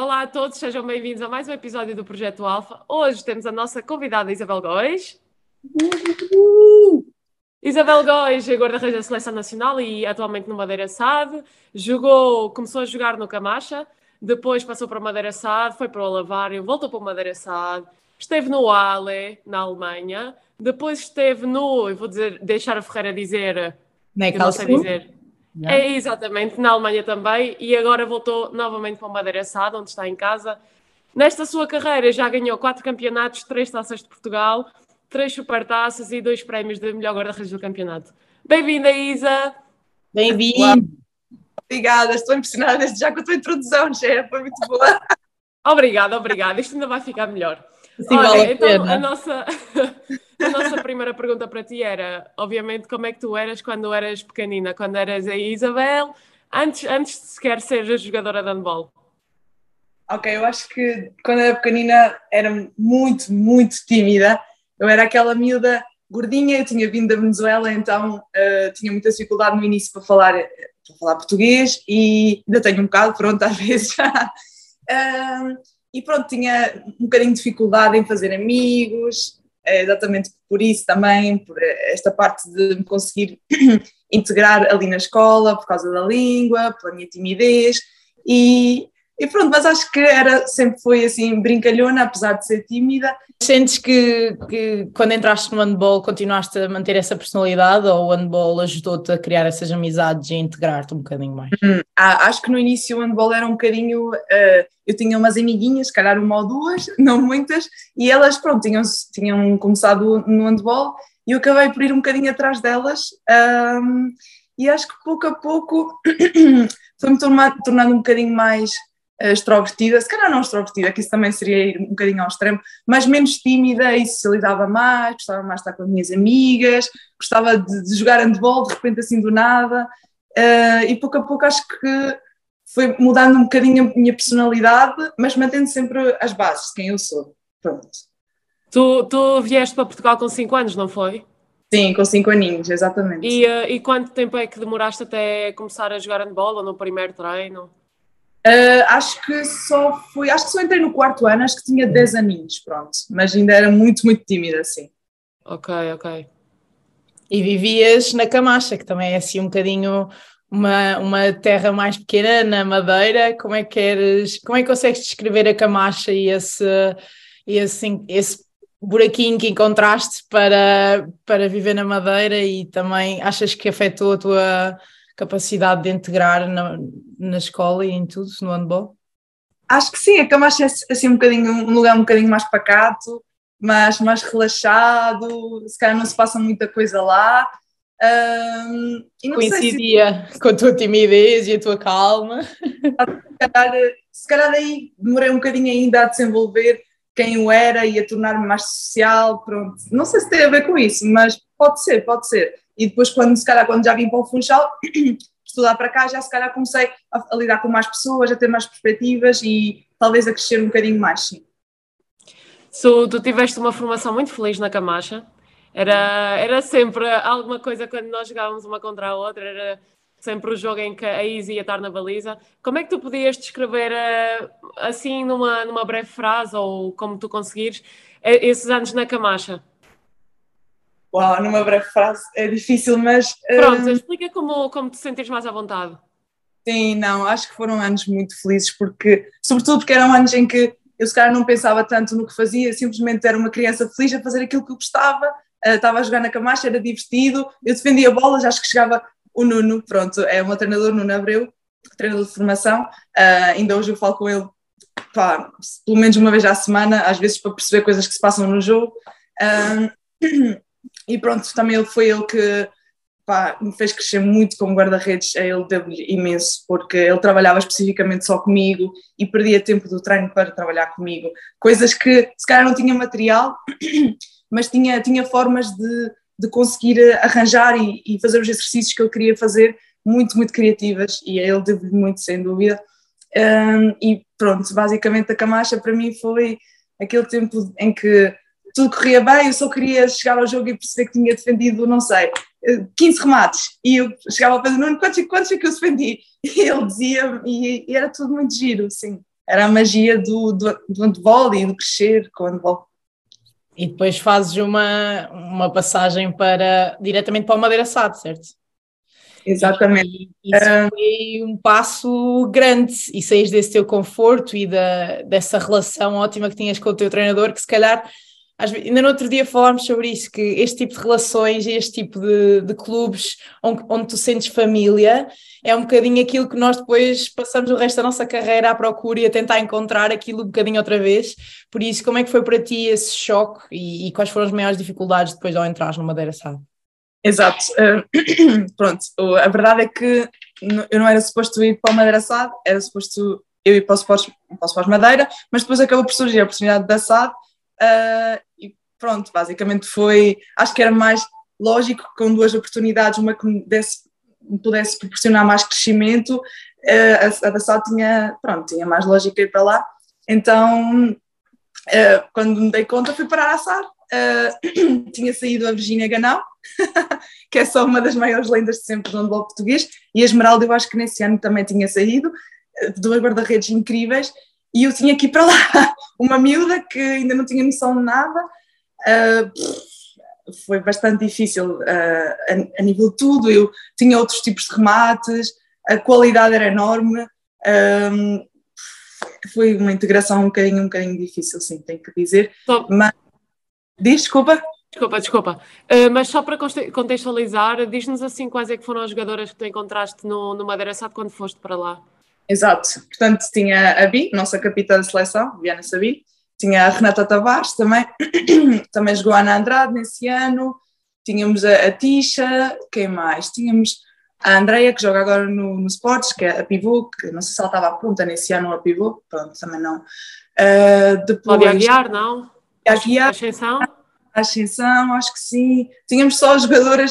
Olá a todos, sejam bem-vindos a mais um episódio do Projeto Alfa. Hoje temos a nossa convidada Isabel Góis. Isabel Góis é guarda-redes da Seleção Nacional e atualmente no Madeira SAD. Jogou, começou a jogar no Camacha, depois passou para o Madeira SAD, foi para o Alavário, voltou para o Madeira SAD, esteve no Ale, na Alemanha, depois esteve no, eu vou dizer, deixar a Ferreira dizer, Na eu não sei dizer, Yeah. é exatamente, na Alemanha também, e agora voltou novamente para o Madeira SAD, onde está em casa. Nesta sua carreira já ganhou quatro campeonatos, três taças de Portugal, três supertaças e dois prémios de melhor guarda-redes do campeonato. Bem-vinda, Isa! Bem-vindo. Obrigada, estou impressionada desde já com a tua introdução, Cher, foi muito boa. Obrigada, obrigada. Isto ainda vai ficar melhor. Assim Olha, vale a então pena. a nossa, a nossa primeira pergunta para ti era, obviamente, como é que tu eras quando eras pequenina, quando eras a Isabel, antes, antes de sequer seres jogadora de handball? Ok, eu acho que quando era pequenina era muito, muito tímida. Eu era aquela miúda gordinha, eu tinha vindo da Venezuela, então eh, tinha muita dificuldade no início para falar, para falar português e ainda tenho um bocado, pronto, às vezes. Ah, e pronto, tinha um bocadinho de dificuldade em fazer amigos, eh, exatamente por isso também, por esta parte de me conseguir integrar ali na escola, por causa da língua, pela minha timidez. E, e pronto, mas acho que era, sempre foi assim brincalhona, apesar de ser tímida. Sentes que, que quando entraste no handball continuaste a manter essa personalidade ou o handball ajudou-te a criar essas amizades e a integrar-te um bocadinho mais? Ah, acho que no início o handball era um bocadinho. eh, eu tinha umas amiguinhas, se calhar uma ou duas, não muitas, e elas, pronto, tinham, tinham começado no handball e eu acabei por ir um bocadinho atrás delas. ahm, e acho que pouco a pouco foi-me torna- tornando um bocadinho mais extrovertida, se calhar não extrovertida, que isso também seria ir um bocadinho ao extremo, mas menos tímida e socializava mais, gostava mais de estar com as minhas amigas, gostava de, de jogar handball de repente assim do nada, eh, e pouco a pouco acho que foi mudando um bocadinho a minha personalidade, mas mantendo sempre as bases de quem eu sou. Pronto. Tu, tu vieste para Portugal com 5 anos, não foi? Sim, com cinco aninhos, exatamente. E, eh, e quanto tempo é que demoraste até começar a jogar handball ou no primeiro treino? Uh, acho que só fui, acho que só entrei no quarto ano, acho que tinha 10 aninhos, pronto, mas ainda era muito, muito tímida, assim. Ok, ok. E vivias na Camacha, que também é assim um bocadinho uma, uma terra mais pequena, na Madeira. Como é que queres, como é que consegues descrever a Camacha e esse, esse, esse buraquinho que encontraste para, para viver na Madeira e também achas que afetou a tua capacidade de integrar na, na escola e em tudo, no handball? Acho que sim, a Camacha é assim um bocadinho, um lugar um bocadinho mais pacato, mas mais relaxado, se calhar não se passa muita coisa lá. Um, sei se Coincidia com a tua timidez e a tua calma. calhar, se calhar aí demorei um bocadinho ainda a desenvolver quem eu era e a tornar-me mais social, pronto. Não sei se tem a ver com isso, mas pode ser, pode ser. E depois quando, se calhar, quando já vim para o Funchal, estudar para cá, já se calhar comecei a, a lidar com mais pessoas, a ter mais perspectivas e talvez a crescer um bocadinho mais, sim. Tu, tu tiveste uma formação muito feliz na Camacha. Era, era sempre alguma coisa quando nós jogávamos uma contra a outra, era sempre o jogo em que a Izzy ia estar na baliza. Como é que tu podias descrever, eh, assim, numa, numa breve frase, ou como tu conseguires, eh, esses anos na Camacha? Uau, numa breve frase é difícil, mas Pronto, hum, explica como, como te sentires mais à vontade. Sim, não, acho que foram anos muito felizes, porque, sobretudo porque eram anos em que eu se calhar não pensava tanto no que fazia, simplesmente era uma criança feliz a fazer aquilo que eu gostava, eh, estava a jogar na camacha, era divertido, eu defendia bolas, acho que chegava o Nuno, pronto, é o meu treinador, Nuno Abreu, treinador de formação, eh, ainda hoje eu falo com ele, pá, pelo menos uma vez à semana, às vezes para perceber coisas que se passam no jogo, Ah, e pronto, também ele foi ele que pá, me fez crescer muito como guarda-redes, a ele deu-lhe imenso, porque ele trabalhava especificamente só comigo e perdia tempo do treino para trabalhar comigo. Coisas que se calhar não tinha material, mas tinha, tinha formas de, de conseguir arranjar e, e fazer os exercícios que ele queria fazer, muito, muito criativas, e a ele deu-lhe muito, sem dúvida. Um, e pronto, basicamente a Camacha para mim foi aquele tempo em que tudo corria bem, eu só queria chegar ao jogo e perceber que tinha defendido, não sei, 15 remates. E eu chegava ao pé do Nuno, quantos, quantos é que eu defendi? E ele dizia, e, e era tudo muito giro, sim. era a magia do, do, do handball e do crescer com o handball. E depois fazes uma, uma passagem para diretamente para o Madeira Sado, certo? Exatamente. E isso uh, foi um passo grande e saís desse teu conforto e da, dessa relação ótima que tinhas com o teu treinador, que se calhar ainda no outro dia falámos sobre isso, que este tipo de relações e este tipo de, de clubes onde, onde, tu sentes família é um bocadinho aquilo que nós depois passamos o resto da nossa carreira à procura e a tentar encontrar aquilo um bocadinho outra vez. Por isso, como é que foi para ti esse choque e, e quais foram as maiores dificuldades depois ao entrar no Madeira Sá? Exato. Uh, pronto, a verdade é que eu não era suposto ir para o Madeira SAD, era suposto eu ir para o Sports, para o Madeira, mas depois acabou por surgir a oportunidade da SAD uh, e pronto, basicamente foi, acho que era mais lógico com duas oportunidades, uma que me, desse, me pudesse proporcionar mais crescimento, uh, a, a da SAD tinha, pronto, tinha mais lógica ir para lá, então quando me dei conta fui parar a SAD, tinha saído a Virgínia Ganal, que é só uma das maiores lendas de sempre do handball português, e a Esmeralda eu acho que nesse ano também tinha saído, eh, duas guarda-redes incríveis, e eu tinha aqui para lá. Uma miúda que ainda não tinha noção de nada, uh, foi bastante difícil uh, a, a, nível de tudo, eu tinha outros tipos de remates, a qualidade era enorme, foi uma integração um bocadinho, um bocadinho difícil, sim, tenho que dizer, mas... Diz, desculpa. Desculpa, desculpa. Uh, mas só para contextualizar, diz-nos assim quais é que foram as jogadoras que tu encontraste no, no Madeira Sado quando foste para lá. Exato. Portanto, tinha a Bi, nossa capitã da seleção, Viana Sabi, tinha a Renata Tavares também, também jogou a Ana Andrade nesse ano, tínhamos a, a Tisha, quem mais? Tínhamos a Andreia, que joga agora no, no Sports, que é a pivô, que não sei se ela estava à ponta nesse ano a pivô, pronto, também não. Uh, depois, Cláudia Aguiar, não? Aguiar. Ascensão? a ascensão, acho que sim. Tínhamos só jogadoras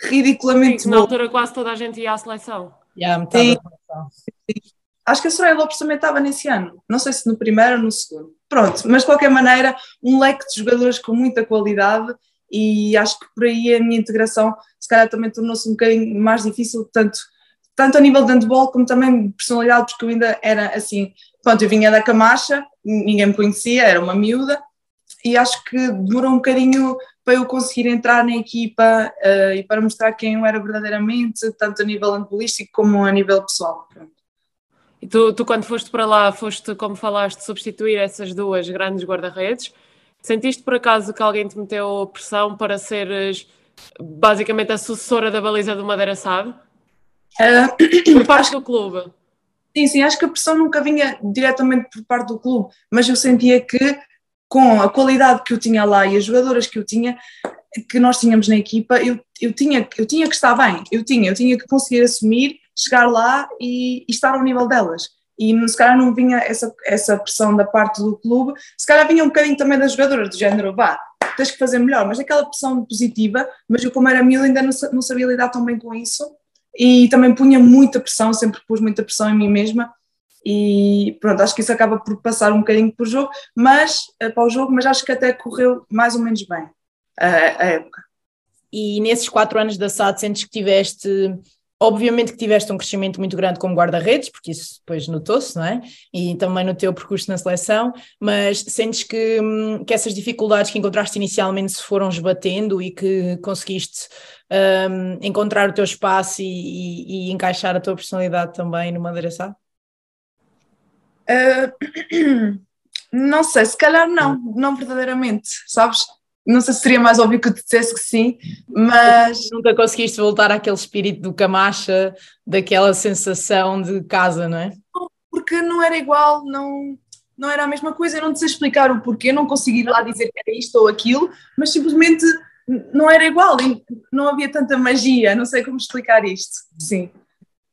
ridiculamente. Sim, na altura quase toda a gente ia à seleção. Yeah, sim. Acho que a Soraya Lopes também estava nesse ano. Não sei se no primeiro ou no segundo. Pronto, mas de qualquer maneira, um leque de jogadores com muita qualidade e acho que por aí a minha integração se calhar também tornou-se um bocadinho mais difícil, tanto, tanto a nível de handball como também de personalidade, porque eu ainda era assim, pronto, eu vinha da Camacha, ninguém me conhecia, era uma miúda, e acho que demorou um bocadinho para eu conseguir entrar na equipa uh, e para mostrar quem eu era verdadeiramente, tanto a nível handbolístico como a nível pessoal. E tu, tu, quando foste para lá, foste, como falaste, substituir essas duas grandes guarda-redes. Sentiste por acaso que alguém te meteu pressão para seres basicamente a sucessora da baliza do Madeira Sabe? Uh, por parte do clube? Sim, sim, acho que a pressão nunca vinha diretamente por parte do clube, mas eu sentia que com a qualidade que eu tinha lá e as jogadoras que eu tinha, que nós tínhamos na equipa, eu, eu, tinha, eu tinha que estar bem, eu tinha, eu tinha que conseguir assumir, chegar lá e, e estar ao nível delas. E se calhar não vinha essa, essa pressão da parte do clube, se calhar vinha um bocadinho também das jogadoras, do género, vá, tens que fazer melhor, mas aquela pressão positiva, mas eu como era miúda ainda não, não sabia lidar tão bem com isso, e também punha muita pressão, sempre pus muita pressão em mim mesma, e pronto, acho que isso acaba por passar um bocadinho por jogo, mas eh, para o jogo, mas acho que até correu mais ou menos bem a, a época. E nesses quatro anos da SAD sentes que tiveste, obviamente que tiveste um crescimento muito grande como guarda-redes, porque isso depois notou-se, não é? E também no teu percurso na seleção, mas sentes que, hum, que essas dificuldades que encontraste inicialmente se foram esbatendo e que conseguiste um, encontrar o teu espaço e, e, e, encaixar a tua personalidade também no SAD? Uh, não sei, se calhar não, não verdadeiramente, sabes? Não sei se seria mais óbvio que eu te dissesse que sim, mas. Nunca conseguiste voltar àquele espírito do Camacha, daquela sensação de casa, não é? Porque não era igual, não, não era a mesma coisa, eu não te sei explicar o porquê, não consegui ir lá dizer que era isto ou aquilo, mas simplesmente não era igual, não havia tanta magia, não sei como explicar isto. Sim.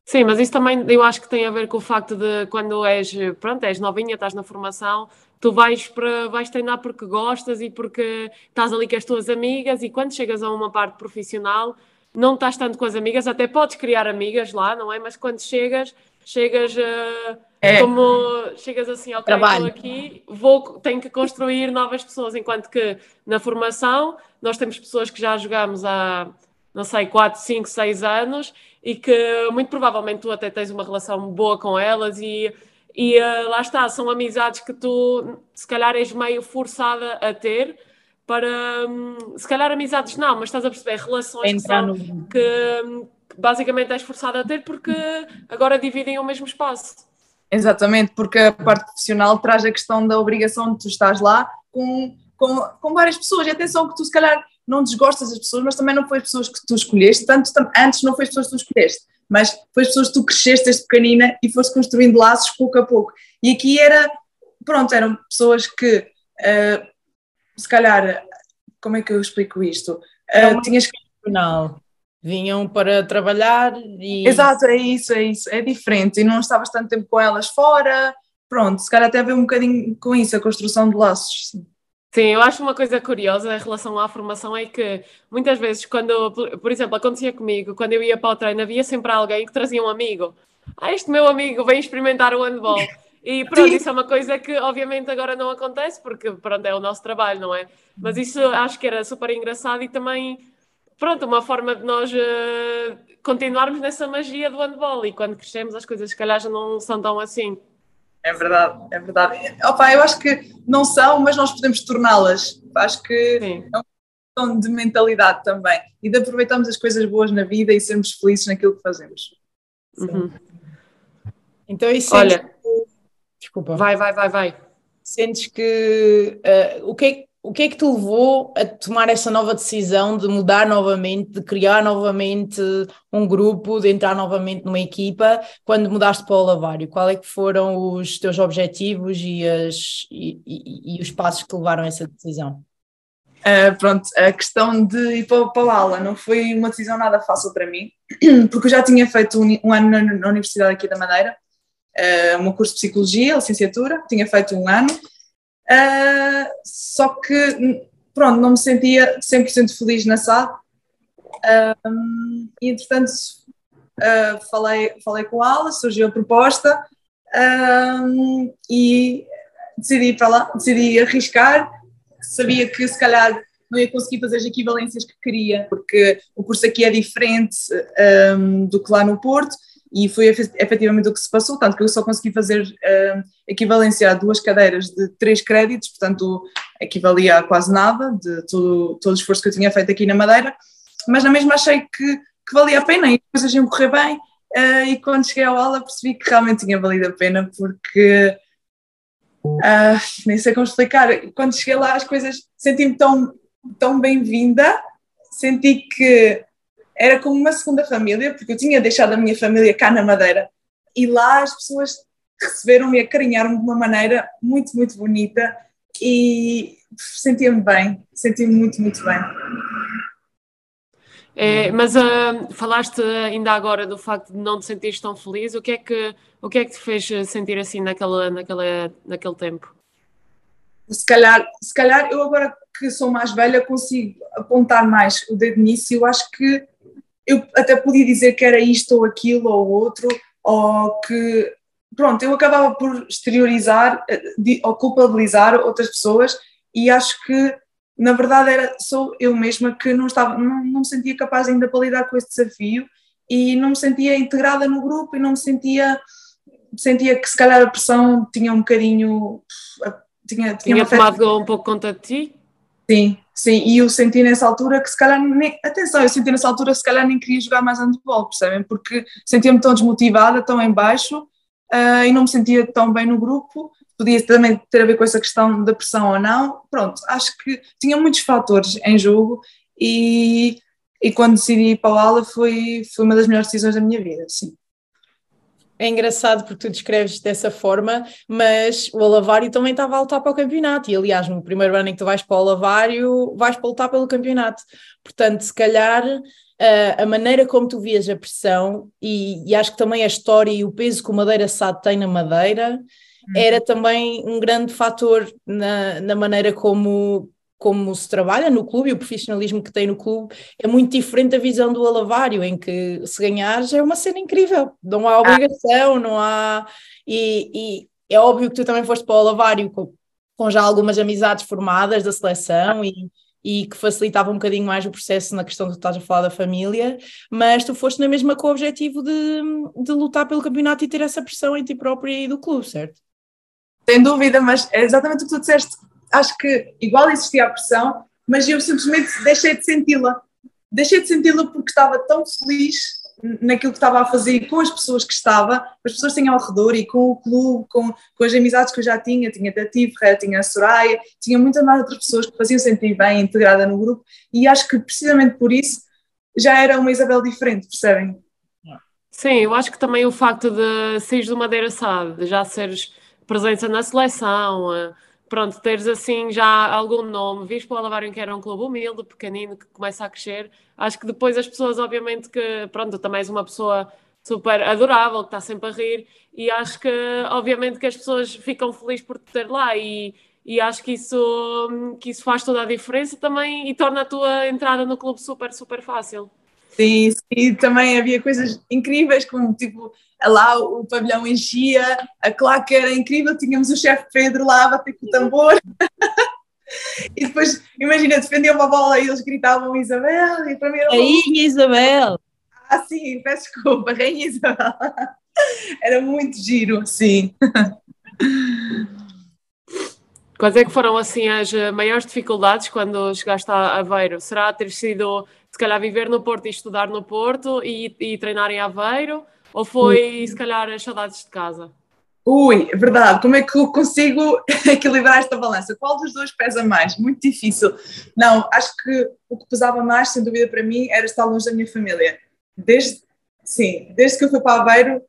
Sim, mas isso também eu acho que tem a ver com o facto de quando és, pronto, és novinha, estás na formação, tu vais, para, vais treinar porque gostas e porque estás ali com as tuas amigas e quando chegas a uma parte profissional não estás tanto com as amigas, até podes criar amigas lá, não é? Mas quando chegas, chegas uh, é. como chegas assim, ok, Trabalho. estou aqui, vou, tenho que construir novas pessoas, enquanto que na formação nós temos pessoas que já jogamos há não sei, 4, 5, 6 anos e que muito provavelmente tu até tens uma relação boa com elas e, e uh, lá está, são amizades que tu se calhar és meio forçada a ter para um, se calhar amizades não, mas estás a perceber relações que, são, no... que, hum, que basicamente és forçada a ter porque agora dividem o mesmo espaço. Exatamente, porque a parte profissional traz a questão da obrigação de tu estás lá com, com, com várias pessoas. E atenção que tu se calhar não desgostas das pessoas, mas também não foi as pessoas que tu escolheste, tanto antes não foi as pessoas que tu escolheste, mas foi as pessoas que tu cresceste desde pequenina e foste construindo laços pouco a pouco. E aqui era, pronto, eram pessoas que, uh, se calhar, como é que eu explico isto? Uh, tinhas que. Não vinham para trabalhar e. Exato, é isso, é isso, é diferente. E não estavas tanto tempo com elas fora, pronto, se calhar até a ver um bocadinho com isso, a construção de laços. Sim, eu acho uma coisa curiosa em relação à formação é que muitas vezes, quando, por exemplo, acontecia comigo, quando eu ia para o treino, havia sempre alguém que trazia um amigo. Ah, este meu amigo vem experimentar o handball. E pronto, Sim. isso é uma coisa que obviamente agora não acontece, porque pronto, é o nosso trabalho, não é? Mas isso acho que era super engraçado e também pronto, uma forma de nós uh, continuarmos nessa magia do handball e quando crescemos as coisas se calhar já não são tão assim. É verdade, é verdade. Opa, eu acho que não são, mas nós podemos torná-las. Acho que Sim. é uma questão de mentalidade também e de aproveitarmos as coisas boas na vida e sermos felizes naquilo que fazemos. Uhum. Então isso Olha, desculpa. Vai, vai, vai, vai. Sentes que uh, o que é o que é que te levou a tomar essa nova decisão de mudar novamente, de criar novamente um grupo, de entrar novamente numa equipa, quando mudaste para o Lavário? Qual é que foram os teus objetivos e, as, e, e, e os passos que levaram a essa decisão? Uh, pronto, a questão de ir para, para a aula não foi uma decisão nada fácil para mim, porque eu já tinha feito um, um ano na, na, Universidade aqui da Madeira, uh, um curso de Psicologia, licenciatura, tinha feito um ano, Uh, só que, pronto, não me sentia 100% feliz na SAD. e, entretanto, uh, falei, falei com ela, surgiu a proposta e decidi ir para lá, decidi arriscar. Sabia que se calhar não ia conseguir fazer as equivalências que queria, porque o curso aqui é diferente um, do que lá no Porto e foi efetivamente o que se passou, tanto que eu só consegui fazer uh, equivalência a duas cadeiras de três créditos, portanto equivalia a quase nada de todo, todo o esforço que eu tinha feito aqui na Madeira, mas na mesma achei que, que valia a pena e as coisas iam correr bem uh, e quando cheguei à aula percebi que realmente tinha valido a pena porque uh, nem sei como explicar, quando cheguei lá as coisas senti-me tão, tão bem-vinda, senti que era como uma segunda família, porque eu tinha deixado a minha família cá na Madeira e lá as pessoas receberam-me e acarinharam-me de uma maneira muito, muito bonita e sentia-me bem, sentia-me muito, muito bem. É, mas uh, falaste ainda agora do facto de não te sentires tão feliz. O que é que o que é que te fez sentir assim naquela, naquela, naquele tempo? Se calhar, se calhar eu agora que sou mais velha consigo apontar mais o dedo nisso. Eu acho que eu até podia dizer que era isto ou aquilo ou outro, ou que, pronto, eu acabava por exteriorizar eh, ou culpabilizar outras pessoas e acho que, na verdade, era sou eu mesma que não, estava, não, não me sentia capaz ainda para lidar com esse desafio e não me sentia integrada no grupo e não me sentia, sentia que se calhar a pressão tinha um bocadinho... Tinha, tinha, tinha tomado um pouco conta de ti? Sim, sim, e eu senti nessa altura que se calhar nem, atenção, eu senti nessa altura que se calhar nem queria jogar mais handball, percebem? Porque sentia-me tão desmotivada, tão em baixo uh, e não me sentia tão bem no grupo, podia também ter a ver com essa questão da pressão ou não, pronto, acho que tinha muitos fatores em jogo e, e quando decidi ir para a aula foi, foi uma das melhores decisões da minha vida, sim é engraçado porque tu descreves dessa forma, mas o Alavário também estava a lutar para o campeonato, e aliás, no primeiro ano em que tu vais para o Alavário, vais para lutar pelo campeonato. Portanto, se calhar a maneira como tu vias a pressão, e, e, acho que também a história e o peso que o Madeira Sado tem na Madeira, uhum. era também um grande fator na, na maneira como, como se trabalha no clube e o profissionalismo que tem no clube é muito diferente da visão do Alavário, em que se ganhares é uma cena incrível, não há obrigação, ah. não há. E, e, é óbvio que tu também foste para o Alavário com, com já algumas amizades formadas da seleção e, e que facilitava um bocadinho mais o processo na questão de estás a falar da família, mas tu foste na mesma com o objetivo de, de lutar pelo campeonato e ter essa pressão em ti própria e do clube, certo? Sem dúvida, mas é exatamente o que tu disseste. Acho que igual existia a pressão, mas eu simplesmente deixei de senti-la. Deixei de senti-la porque estava tão feliz naquilo que estava a fazer e com as pessoas que estava, as pessoas que tinham ao redor e com o clube, com, com as amizades que eu já tinha, tinha a Tifra, tinha a Soraya, tinha muitas mais outras pessoas que faziam sentir bem integrada no grupo e acho que precisamente por isso já era uma Isabel diferente, percebem? Sim, eu acho que também o facto de seres do Madeira Sade, de já seres presença na seleção, eh, pronto, teres assim já algum nome, vires para o Alavário que era um clube humilde, pequenino, que começa a crescer, acho que depois as pessoas, obviamente que, pronto, também és uma pessoa super adorável, que está sempre a rir, e acho que, obviamente que as pessoas ficam felizes por te ter lá, e, e acho que isso, que isso faz toda a diferença também, e torna a tua entrada no clube super, super fácil. Sim, sim, também havia coisas incríveis, como tipo, lá o pavilhão enchia, a claque era incrível, tínhamos o chefe Pedro lá a bater com o tambor. e depois, imagina, defendiam uma bola e eles gritavam Isabel, e para mim era. Rainha Isabel! Ah, sim, peço desculpa, Rainha Isabel. era muito giro, sim. Quais é que foram assim as maiores dificuldades quando chegaste a Aveiro? Será ter sido se calhar viver no Porto e estudar no Porto e, e treinar em Aveiro? Ou foi se calhar as saudades de casa? Ui, verdade. Como é que eu consigo equilibrar esta balança? Qual dos dois pesa mais? Muito difícil. Não, acho que o que pesava mais, sem dúvida para mim, era estar longe da minha família. Desde, sim, desde que eu fui para Aveiro,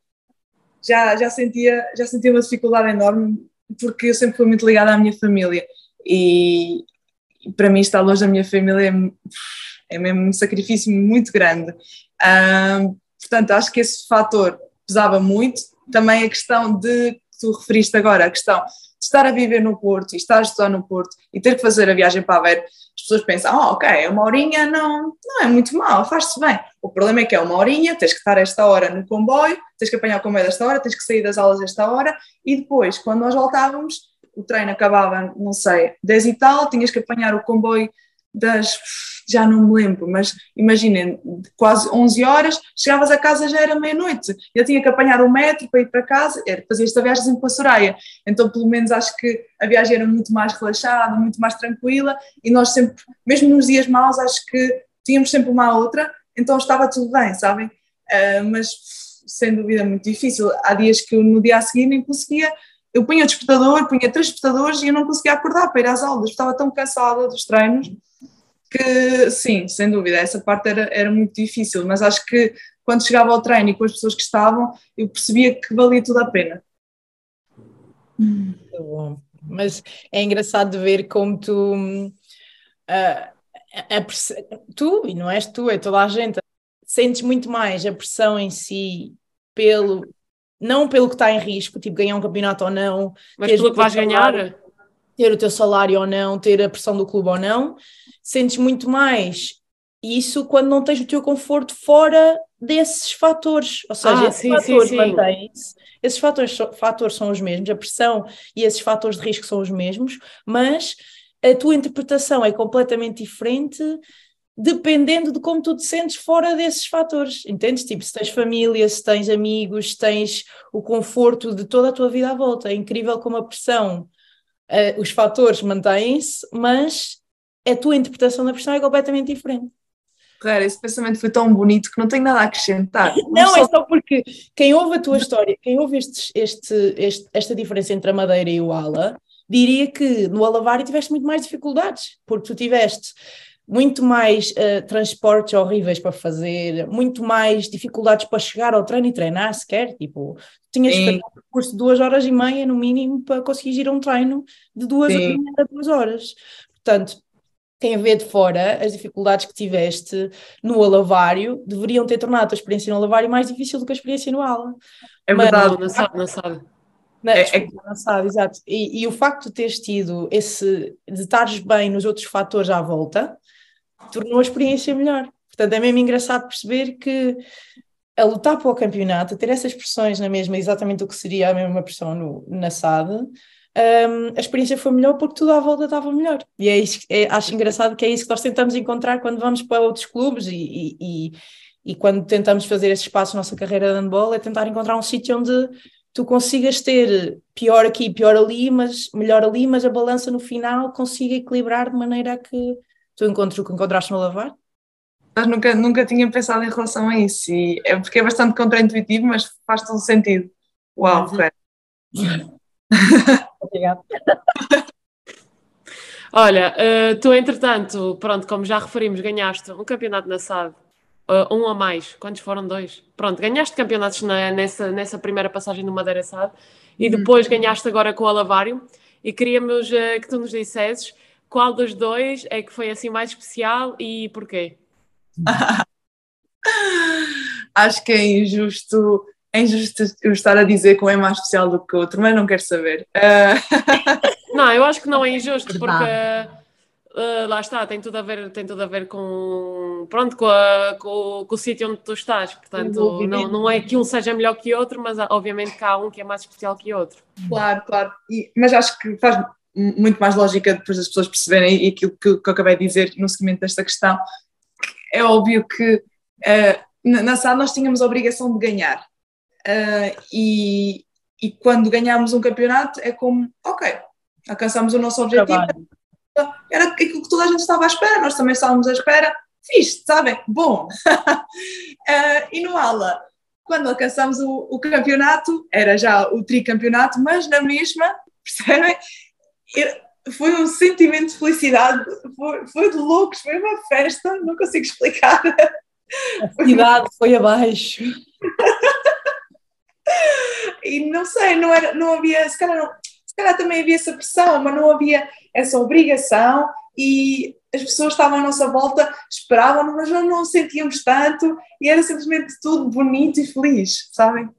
já, já, sentia, já sentia uma dificuldade enorme, porque eu sempre fui muito ligada à minha família. E, e para mim, estar longe da minha família é é mesmo um sacrifício muito grande. Um, portanto, acho que esse fator pesava muito. Também a questão de, que tu referiste agora, a questão de estar a viver no Porto e estar a estudar no Porto e ter que fazer a viagem para Aveiro, as pessoas pensam, oh, ok, uma horinha não, não é muito mal, faz-se bem. O problema é que é uma horinha, tens que estar esta hora no comboio, tens que apanhar o comboio desta hora, tens que sair das aulas esta hora e depois, quando nós voltávamos, o treino acabava, não sei, 10 e tal, tinhas que apanhar o comboio das já não me lembro, mas imaginem, quase 11 horas, chegavas a casa já era meia-noite, eu tinha que apanhar o metro para ir para casa, era fazer esta viagem com a Soraya, então pelo menos acho que a viagem era muito mais relaxada, muito mais tranquila, e nós sempre, mesmo nos dias maus, acho que tínhamos sempre uma à outra, então estava tudo bem, sabem? Uh, mas sem dúvida muito difícil, há dias que eu no dia a seguir nem conseguia eu punha despertador, punha três despertadores e eu não conseguia acordar para ir às aulas, estava tão cansada dos treinos que sim, sem dúvida, essa parte era, era muito difícil, mas acho que quando chegava ao treino e com as pessoas que estavam, eu percebia que valia tudo a pena. Muito bom. Mas é engraçado ver como tu, uh, a, a, tu, e não és tu, é toda a gente, sentes muito mais a pressão em si pelo, não pelo que está em risco, tipo ganhar um campeonato ou não, mas pelo que vais ganhar, ter o teu salário ou não, ter a pressão do clube ou não, sentes muito mais isso quando não tens o teu conforto fora desses fatores. Ou seja, ah, esses sim, fatores mantêm-se. Esses fatores, fatores são os mesmos, a pressão e esses fatores de risco são os mesmos, mas a tua interpretação é completamente diferente dependendo de como tu te sentes fora desses fatores, entendes? Tipo, se tens família, se tens amigos, se tens o conforto de toda a tua vida à volta. É incrível como a pressão, uh, os fatores mantêm-se, mas a tua interpretação da pressão é completamente diferente. Claro, esse pensamento foi tão bonito que não tenho nada a acrescentar. Não, só... é só porque quem ouve a tua história, quem ouve este, este, este, esta diferença entre a Madeira e o Ala, diria que no Alavari tiveste muito mais dificuldades, porque tu tiveste muito mais uh, transportes horríveis para fazer, muito mais dificuldades para chegar ao treino e treinar sequer, tipo, tinhas que fazer um curso de duas horas e meia no mínimo para conseguir ir a um treino de duas, a duas horas. Portanto, quem vê de fora as dificuldades que tiveste no alavário deveriam ter tornado a tua experiência no alavário mais difícil do que a experiência no ala. É verdade. Mas, não, não sabe. Não, é, é... não sabe, exato. E, e, o facto de teres tido esse, de estares bem nos outros fatores à volta, tornou a experiência melhor. Portanto, é mesmo engraçado perceber que a lutar para o campeonato, a ter essas pressões na mesma, exatamente o que seria a mesma pressão no, na SAD, um, a experiência foi melhor porque tudo à volta estava melhor. E é isso, é, acho engraçado que é isso que nós tentamos encontrar quando vamos para outros clubes e, e, e, e quando tentamos fazer esse espaço na nossa carreira de handball, é tentar encontrar um sítio onde tu consigas ter pior aqui, pior ali, mas melhor ali, mas a balança no final consiga equilibrar de maneira a que tu encontres o que encontraste no lavar. Mas nunca, nunca tinha pensado em relação a isso, e é porque é bastante contraintuitivo, mas faz todo sentido. Uau, uhum. Obrigada. Olha, uh, tu entretanto, pronto, como já referimos, ganhaste um campeonato na SAD, uh, um a mais, quantos foram? Dois. Pronto, ganhaste campeonatos na, nessa, nessa primeira passagem do Madeira SAD e uhum. depois ganhaste agora com o Alavário e queríamos uh, que tu nos dissesses qual dos dois é que foi assim mais especial e porquê? Acho que é injusto é injusto eu estar a dizer que um é mais especial do que o outro, mas não quero saber. Uh... não, eu acho que não é injusto, porque uh, lá está, tem tudo a ver, tem tudo a ver com, pronto, com, a, com, com o sítio onde tu estás, portanto, não, não é que um seja melhor que o outro, mas obviamente que há um que é mais especial que o outro. Claro, claro, e, mas acho que faz muito mais lógica depois das pessoas perceberem aquilo que, que eu acabei de dizer no seguimento desta questão. É óbvio que uh, na sala nós tínhamos a obrigação de ganhar, Uh, e, e quando ganhamos um campeonato é como, ok, alcançamos o nosso objetivo. Trabalho. Era aquilo que toda a gente estava à espera, nós também estávamos à espera. Fiz, sabem? Bom. uh, e no ala, quando alcançamos o, o, campeonato, era já o tricampeonato, mas na mesma, percebem? Foi um sentimento de felicidade, foi, foi de loucos, foi uma festa, não consigo explicar. A cidade foi abaixo. e não sei, não, era, não havia, se calhar, não, se calhar também havia essa pressão, mas não havia essa obrigação e as pessoas estavam à nossa volta, esperavam, mas não, não sentíamos tanto e era simplesmente tudo bonito e feliz, sabem?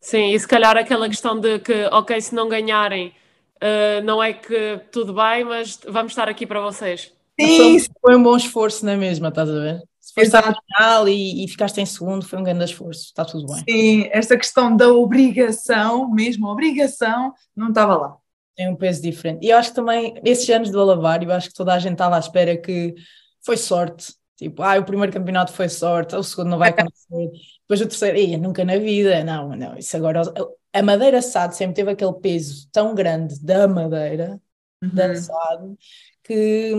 Sim, e se calhar aquela questão de que, ok, se não ganharem, uh, não é que tudo bem, mas vamos estar aqui para vocês. Sim, foi um bom esforço na mesma, estás a ver? Se foste à final e, e, ficaste em segundo, foi um grande esforço, está tudo bem. Sim, esta questão da obrigação, mesmo obrigação, não estava lá. Tem um peso diferente. E eu acho que também, esses anos do Alavar, eu acho que toda a gente estava à espera que foi sorte. Tipo, ah, o primeiro campeonato foi sorte, o segundo não vai acontecer. Depois o terceiro, Ih, nunca na vida. Não, não, isso agora. A Madeira SAD sempre teve aquele peso tão grande da Madeira, uhum. da SAD, que,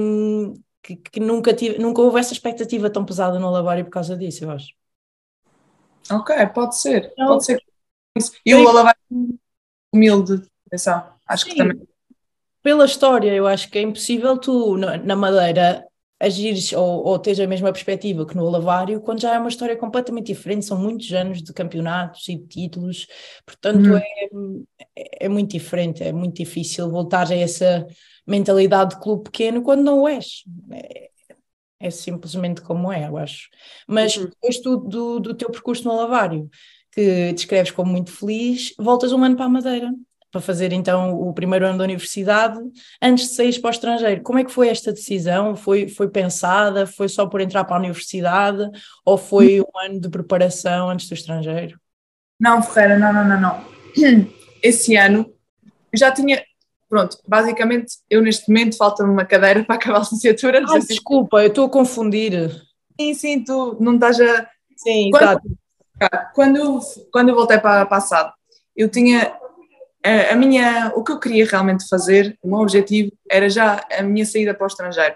que, que, nunca, tive, nunca houve essa expectativa tão pesada no Alavário por causa disso, eu acho. Ok, pode ser, então, pode ser. E o Alavário humilde, atenção, acho sim, que também. Pela história, eu acho que é impossível tu, na Madeira, agires ou, ou teres a mesma perspectiva que no Alavário, quando já é uma história completamente diferente, são muitos anos de campeonatos e de títulos, portanto hum. é, é muito diferente, é muito difícil voltar a essa mentalidade de clube pequeno quando não o és. É, é simplesmente como é, eu acho. Mas uhum. depois tu, do, do teu percurso no Alavário, que descreves como muito feliz, voltas um ano para a Madeira, para fazer então o primeiro ano da universidade, antes de sair para o estrangeiro. Como é que foi esta decisão? Foi, foi pensada? Foi só por entrar para a universidade? Ou foi um ano de preparação antes do estrangeiro? Não, Ferreira, não, não, não, não. Esse ano já tinha, pronto, basicamente eu neste momento falta-me uma cadeira para acabar a licenciatura. Ah, assim. desculpa, eu estou a confundir. Sim, sim, tu não estás a. Sim, quando, exato. Quando, eu, quando eu voltei para passado, eu tinha. A, minha, o que eu queria realmente fazer, o meu objetivo era já a minha saída para o estrangeiro.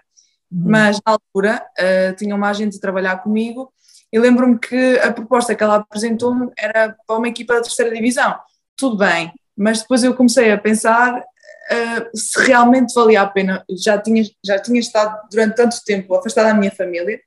Uhum. Mas na altura uh, tinha uma agente a trabalhar comigo e lembro-me que a proposta que ela apresentou-me era para uma equipa da terceira divisão. Tudo bem, mas depois eu comecei a pensar uh, se realmente valia a pena, já tinha, já tinha estado durante tanto tempo afastada da minha família,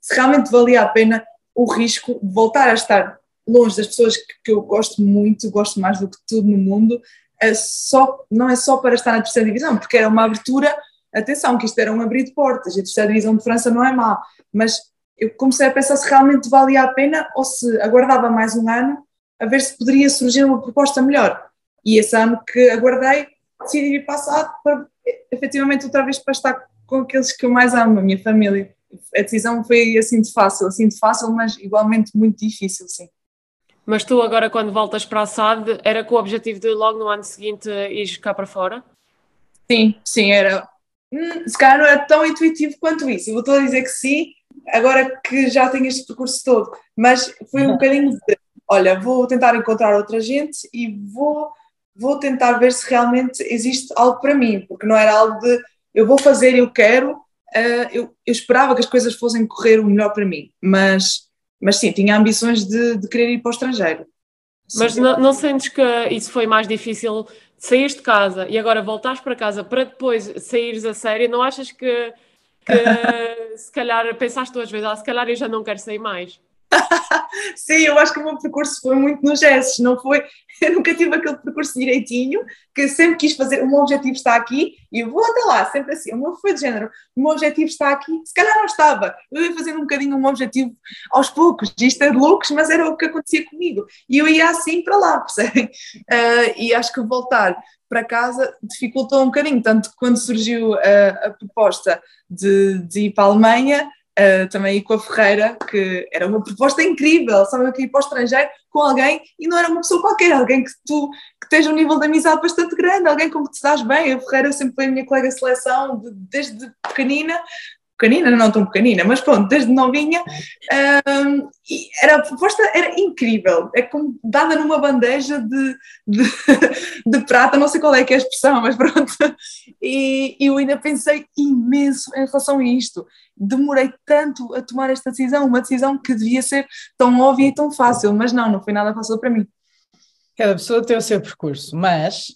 se realmente valia a pena o risco de voltar a estar longe das pessoas que, que eu gosto muito, gosto mais do que tudo no mundo, é só, não é só para estar na terceira divisão, porque era uma abertura, atenção, que isto era um abrir de portas, a terceira divisão de França não é má, mas eu comecei a pensar se realmente valia a pena ou se aguardava mais um ano a ver se poderia surgir uma proposta melhor. E esse ano que aguardei, decidi vir passar para, efetivamente, outra vez para estar com aqueles que eu mais amo, a minha família. A decisão foi assim de fácil, assim de fácil, mas igualmente muito difícil, sim. Mas tu agora, quando voltas para a SAD, era com o objetivo de logo no ano seguinte ires cá para fora? Sim, sim, era. Hum, se calhar não é tão intuitivo quanto isso. Eu vou a dizer que sim, agora que já tenho este percurso todo. Mas foi um bocadinho de, olha, vou tentar encontrar outra gente e vou, vou tentar ver se realmente existe algo para mim, porque não era algo de eu vou fazer, eu quero. Uh, eu, eu esperava que as coisas fossem correr o melhor para mim, mas mas sim, tinha ambições de, de querer ir para o estrangeiro. Mas não, não, sentes que isso foi mais difícil? Saís de casa e agora voltares para casa para depois saíres a sério, não achas que, que se calhar pensaste duas vezes, ah, se calhar eu já não quero sair mais? Sim, eu acho que o meu percurso foi muito nos gestos, não foi? Eu nunca tive aquele percurso direitinho, que sempre quis fazer, o meu objetivo está aqui e eu vou até lá, sempre assim. O meu foi de género, o meu objetivo está aqui, se calhar não estava, eu ia fazendo um bocadinho o meu objetivo aos poucos, isto é de loucos, mas era o que acontecia comigo e eu ia assim para lá, percebem? Uh, e acho que voltar para casa dificultou um bocadinho, tanto que quando surgiu a, a proposta de, de ir para a Alemanha uh, também com a Ferreira, que era uma proposta incrível, sabe, que ir para o estrangeiro com alguém e não era uma pessoa qualquer, alguém que tu que esteja um nível de amizade bastante grande, alguém com que te estás bem. A Ferreira sempre foi a minha colega de seleção de, desde pequenina, pequenina, não tão pequenina, mas pronto, desde novinha, um, era, a proposta era incrível, é como dada numa bandeja de, de, de, prata, não sei qual é que é a expressão, mas pronto, e, e eu ainda pensei imenso em relação a isto, demorei tanto a tomar esta decisão, uma decisão que devia ser tão óbvia e tão fácil, mas não, não foi nada fácil para mim. Cada pessoa tem o seu percurso, mas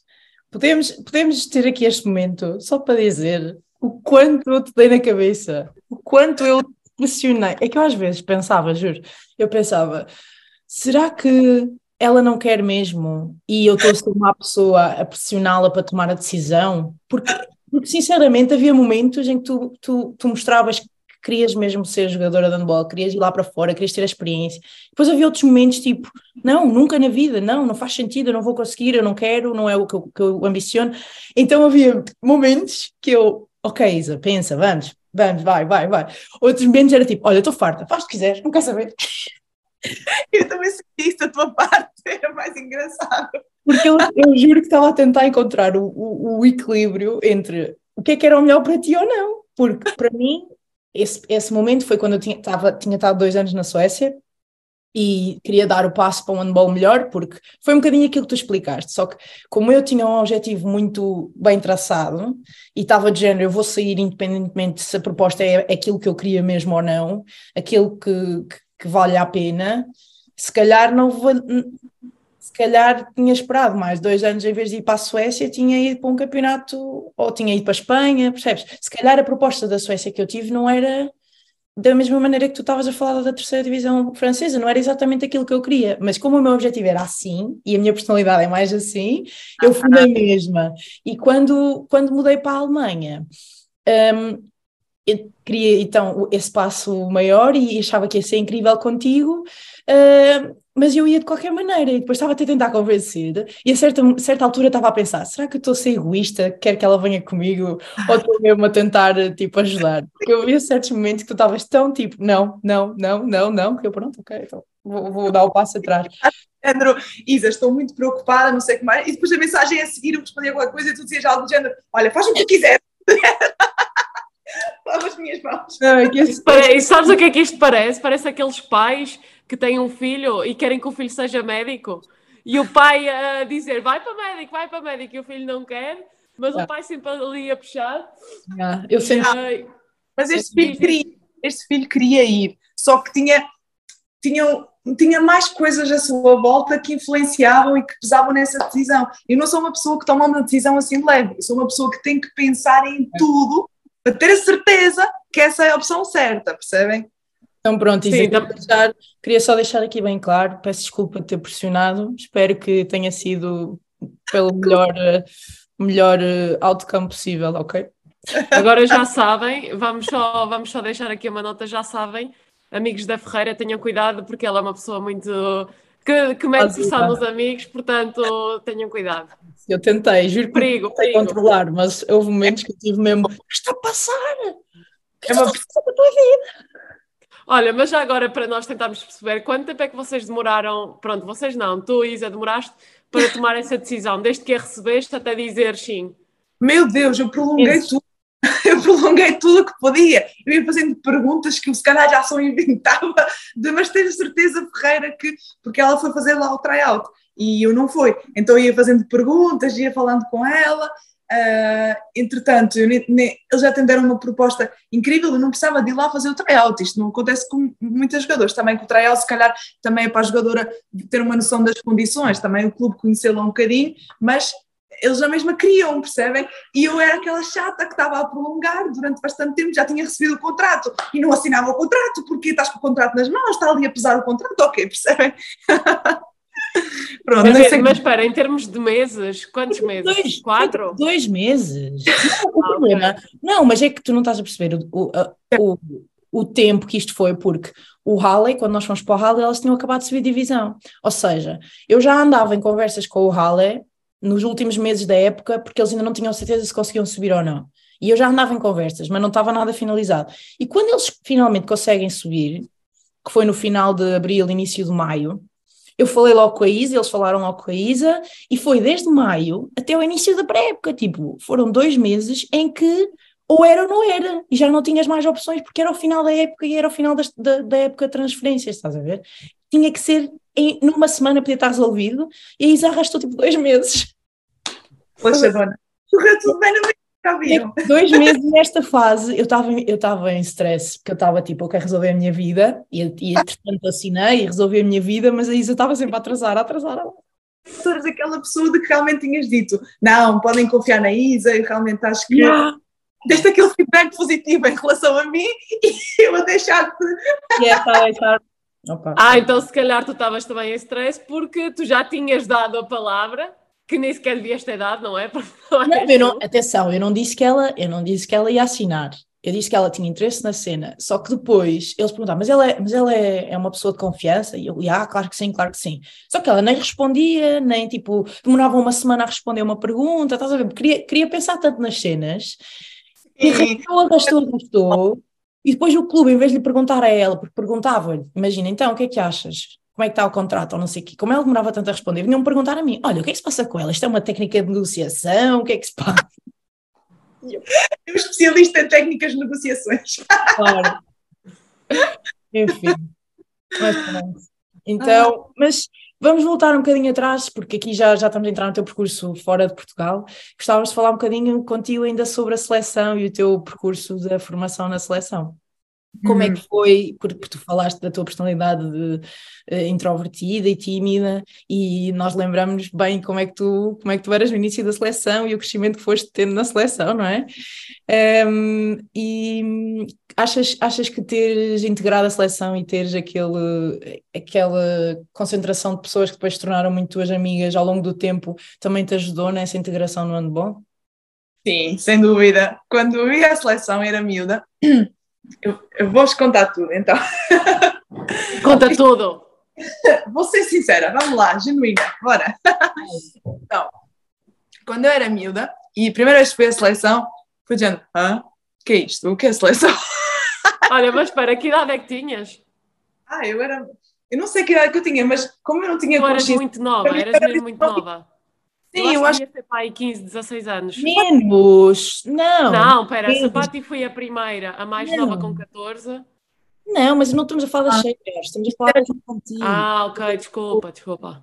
podemos, podemos ter aqui este momento só para dizer o quanto eu te dei na cabeça, o quanto eu te pressionei. É que eu às vezes pensava, juro, eu pensava, será que ela não quer mesmo e eu estou a ser uma pessoa a pressioná-la para tomar a decisão? Porque, porque sinceramente havia momentos em que tu, tu, tu mostravas que querias mesmo ser jogadora de handball, querias ir lá para fora, querias ter a experiência. Depois havia outros momentos tipo, não, nunca na vida, não, não faz sentido, eu não vou conseguir, eu não quero, não é o que eu, que eu ambiciono. Então havia momentos que eu ok, Isa, pensa, vamos, vamos, vai, vai, vai. Outros momentos era tipo, olha, estou farta, faz o que quiseres, não quer saber. Eu também senti isso da tua parte, era mais engraçado. Porque eu, eu juro que estava a tentar encontrar o, o, o, equilíbrio entre o que é que era o melhor para ti ou não. Porque para mim, esse, esse momento foi quando eu tinha, tava, tinha estado dois anos na Suécia e queria dar o passo para um handball melhor, porque foi um bocadinho aquilo que tu explicaste, só que como eu tinha um objetivo muito bem traçado e estava de género, eu vou sair independentemente se a proposta é aquilo que eu queria mesmo ou não, aquilo que, que, que vale a pena, se calhar não se calhar tinha esperado mais dois anos em vez de ir para a Suécia, tinha ido para um campeonato ou tinha ido para a Espanha, percebes? Se calhar a proposta da Suécia que eu tive não era da mesma maneira que tu estavas a falar da terceira divisão francesa, não era exatamente aquilo que eu queria, mas como o meu objetivo era assim, e a minha personalidade é mais assim, eu fui na mesma. E quando, quando mudei para a Alemanha, um, eu queria então esse passo maior e achava que ia ser incrível contigo, uh, mas eu ia de qualquer maneira e depois estava a tentar convencer e a certa, certa altura estava a pensar, será que eu estou a ser egoísta, quer que ela venha comigo ou estou mesmo a tentar tipo ajudar? Porque eu vi certos momentos que tu estavas tão tipo, não, não, não, não, não, que eu pronto, ok, então vou, vou dar o passo atrás. Género, Isa, estou muito preocupada, não sei o que mais, e depois a mensagem a seguir eu respondia alguma coisa e tu dizias algo do género, olha, faz o que quiser. Lava as minhas mãos. Não, é que isso... E sabes o que é que isto parece? Parece aqueles pais que têm um filho e querem que o filho seja médico e o pai a dizer vai para médico, vai para médico e o filho não quer, mas o pai sempre ali a puxar. eu sei. Uh, mas este filho, queria, este filho queria ir, só que tinha, tinha, tinha mais coisas à sua volta que influenciavam e que pesavam nessa decisão. Eu não sou uma pessoa que toma uma decisão assim de leve, eu sou uma pessoa que tem que pensar em tudo para ter a certeza que essa é a opção certa, percebem? Então pronto, Sim, então... deixar, queria só deixar aqui bem claro, peço desculpa de ter pressionado, espero que tenha sido pelo melhor, melhor eh, outcome possível, ok? Agora já sabem, vamos só, vamos só deixar aqui uma nota, já sabem, amigos da Ferreira, tenham cuidado porque ela é uma pessoa muito que, que mete pressão nos amigos, portanto tenham cuidado. Eu tentei, juro que perigo, tentei perigo. controlar, mas houve momentos que eu tive mesmo, o que está a passar? O que é uma... está a passar tua vida? Olha, mas já agora para nós tentarmos perceber quanto tempo é que vocês demoraram, pronto, vocês não, tu, Isa, demoraste para tomar essa decisão, desde que a recebeste até dizer sim. Meu Deus, eu prolonguei Isso. tudo. Eu prolonguei tudo o que podia. Eu ia fazendo perguntas que se calhar já só inventava, mas tenho certeza, Ferreira, que porque ela foi fazer lá o tryout e eu não fui. Então ia fazendo perguntas, ia falando com ela. Uh, entretanto, eles já uma proposta incrível, eu não precisava de ir lá fazer o tryout. Isto não acontece com muitos jogadores. Também com o tryout, se calhar, também é para a jogadora ter uma noção das condições, também o clube conhecê-la um bocadinho, mas eles já mesmo queriam, percebem? E eu era aquela chata que estava a prolongar durante bastante tempo, já tinha recebido o contrato e não assinava o contrato, porque estás com o contrato nas mãos, está ali a pesar o contrato, ok, percebem? Pronto, mas, mas espera, em termos de meses, quantos meses? Dois, Quatro? Dois meses. Não, o ah, problema. Okay. Não, mas é que tu não estás a perceber o, o, o, o tempo que isto foi, porque o Halley, quando nós fomos para o Halley, elas tinham acabado de subir divisão. Ou seja, eu já andava em conversas com o Halley nos últimos meses da época, porque eles ainda não tinham certeza se conseguiam subir ou não. E eu já andava em conversas, mas não estava nada finalizado. E quando eles finalmente conseguem subir, que foi no final de abril, início de maio, eu falei logo com a Isa, eles falaram logo com a Isa, e foi desde maio até o início da pré-época. Tipo, foram dois meses em que ou era ou não era, e já não tinhas mais opções, porque era o final da época e era o final das, da, da época de transferências, estás a ver? Tinha que ser em, numa semana podia estar resolvido e a Isa arrastou tipo dois meses. Poxa, dona, correu tudo bem no meio. Dois meses nesta fase eu estava eu estava em stress, porque eu estava tipo, eu quero resolver a minha vida, e, e entretanto assinei e resolvi a minha vida, mas a Isa estava sempre a atrasar, a atrasar. Tu eras aquela pessoa de que realmente tinhas dito, não, podem confiar na Isa, eu realmente acho que. Yeah. Deste aquele feedback positivo em relação a mim e eu a deixar-te. Yeah, tá, tá. Opa. Ah, então se calhar tu estavas também em stress porque tu já tinhas dado a palavra que nem sequer devias ter dado, não é? Não, não, eu não, atenção, eu não disse que ela, eu não disse que ela ia assinar. Eu disse que ela tinha interesse na cena, só que depois eles perguntaram, mas ela, é, mas ela é, é uma pessoa de confiança? E eu, ah, claro que sim, claro que sim. Só que ela nem respondia, nem tipo, demorava uma semana a responder uma pergunta, estás a ver? Queria, queria pensar tanto nas cenas, e arrastou, arrastou, arrastou, e depois o clube, em vez de lhe perguntar a ela, porque perguntava-lhe, imagina, então, o que é que achas? Como é que está o contrato, ou não sei o quê. Como ela demorava tanto a responder, vinham-me perguntar a mim, olha, o que é que se passa com ela? Isto é uma técnica de negociação? O que é que se passa? Eu, especialista em técnicas de negociações. Claro. Enfim. Mas pronto. Então, ah. mas vamos voltar um bocadinho atrás, porque aqui já, já estamos a entrar no teu percurso fora de Portugal. Gostávamos de falar um bocadinho contigo ainda sobre a seleção e o teu percurso da formação na seleção. Como é que uhum. foi, porque tu falaste da tua personalidade de, uh, introvertida e tímida, e nós lembramos bem como é, que tu, como é que tu eras no início da seleção e o crescimento que foste tendo na seleção, não é? Um, e achas, achas que teres integrado a seleção e teres aquele, aquela concentração de pessoas que depois se tornaram muito tuas amigas ao longo do tempo também te ajudou nessa integração no handball? Sim, sem dúvida. Quando eu ia à seleção, era miúda. Eu, eu vou-vos contar tudo, então. Conta tudo! Vou ser sincera, vamos lá, genuína, bora! Então, quando eu era miúda e a primeira vez que fui à seleção, fui dizendo: hã? Que é isto? O que é seleção? Olha, mas espera, que idade é que tinhas? Ah, eu era. Eu não sei que idade que eu tinha, mas como eu não tinha. Tu eras muito nova, eras mesmo muito nova. Sim, eu, eu acho que ia ter pai 15, 16 anos. Menos, não. Não, pera, a Sapati foi a primeira, a mais não. nova com 14. Não, mas não estamos a falar das ah. cheiras, estamos a falar das infantis. Ah, ok, desculpa, desculpa.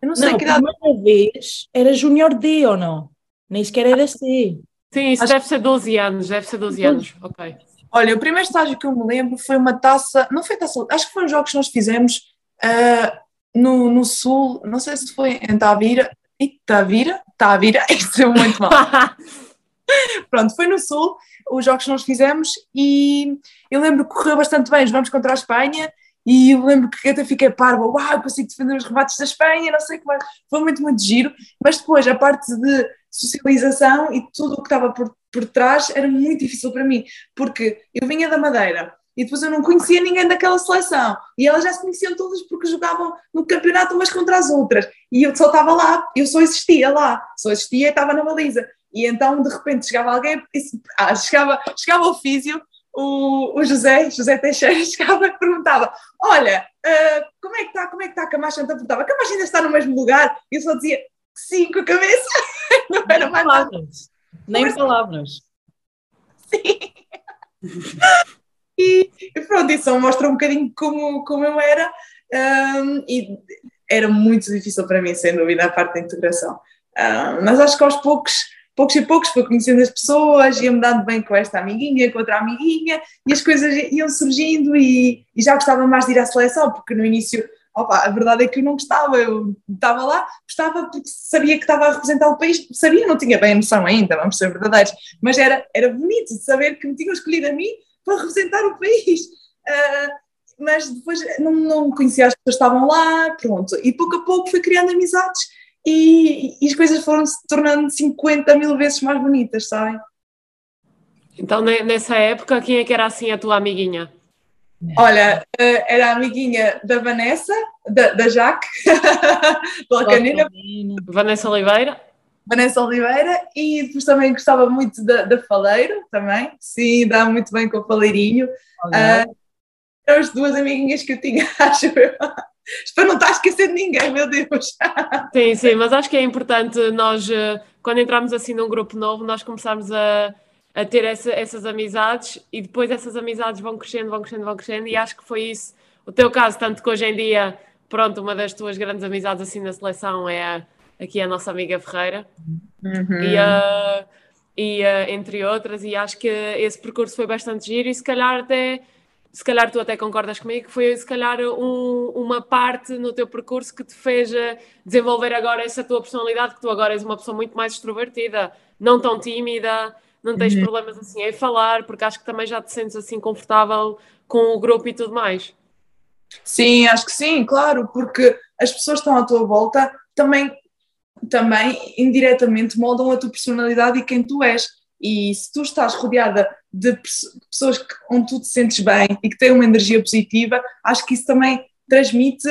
Eu não sei não, que idade. A primeira vez era Júnior D ou não? Nem sequer era C. Sim, isso acho... deve ser 12 anos, deve ser 12 anos, ok. Olha, o primeiro estágio que eu me lembro foi uma taça, não foi taça, acho que foi um jogo que nós fizemos uh, no, no Sul, não sei se foi em Tavira, Itavira, Tavira, isso é muito mal. Pronto, foi no Sul, os jogos que nós fizemos e eu lembro que correu bastante bem, vamos contra a Espanha e eu lembro que até fiquei parva, uau, consigo defender os rebates da Espanha, não sei como é, foi muito, muito giro, mas depois a parte de socialização e tudo o que estava por, por trás era muito difícil para mim, porque eu vinha da Madeira, e depois eu não conhecia ninguém daquela seleção. E elas já se conheciam todas porque jogavam no campeonato umas contra as outras. E eu só estava lá, eu só existia lá, só existia e estava na baliza. E então de repente chegava alguém, ah, chegava, chegava o físio, o, o José, José Teixeira, chegava e perguntava: Olha, uh, como é que está? Como é que está a Camacha? Então perguntava: A Camacha ainda está no mesmo lugar? E eu só dizia: Sim, com a cabeça. Não era mais nada. Nem palavras. Sim. E, e pronto, isso mostra um bocadinho como, como eu era. Um, e era muito difícil para mim, sem dúvida, a parte da integração. Um, mas acho que aos poucos poucos e poucos fui conhecendo as pessoas, ia-me dando bem com esta amiguinha, com outra amiguinha, e as coisas iam surgindo e, e já gostava mais de ir à seleção, porque no início, opa, a verdade é que eu não gostava, eu estava lá, gostava porque sabia que estava a representar o país, sabia, não tinha bem noção ainda, vamos ser verdadeiros, mas era, era bonito saber que me tinham escolhido a mim para representar o país. Uh, mas depois não, não conhecia as pessoas que estavam lá, pronto, e pouco a pouco fui criando amizades e, e as coisas foram se tornando 50 mil vezes mais bonitas, sabem? Então, nessa época, quem é que era assim a tua amiguinha? Olha, eh, era a amiguinha da Vanessa, da, da Jaque, pela canina. Vanessa Oliveira. Vanessa Oliveira, e depois também gostava muito da, da Faleiro, também, sim, dá muito bem com o Faleirinho. Uh, eram as duas amiguinhas que eu tinha, acho eu. Espero não estar a esquecer de ninguém, meu Deus. Sim, sim, mas acho que é importante nós, eh, quando entramos assim num grupo novo, nós começarmos a, a ter essa, essas amizades e depois essas amizades vão crescendo, vão crescendo, vão crescendo e acho que foi isso o teu caso, tanto que hoje em dia, pronto, uma das tuas grandes amizades assim na seleção é a, aqui a nossa amiga Ferreira uhum. e, uh, e uh, entre outras, e acho que esse percurso foi bastante giro e se calhar até se calhar tu até concordas comigo, que foi se calhar um, uma parte no teu percurso que te fez eh, desenvolver agora essa tua personalidade, que tu agora és uma pessoa muito mais extrovertida, não tão tímida, não tens uhum. problemas assim em falar, porque acho que também já te sentes assim confortável com o grupo e tudo mais. Sim, acho que sim, claro, porque as pessoas que estão à tua volta também, também indiretamente moldam a tua personalidade e quem tu és. E se tu estás rodeada de pessoas que, onde tu te sentes bem e que têm uma energia positiva, acho que isso também transmite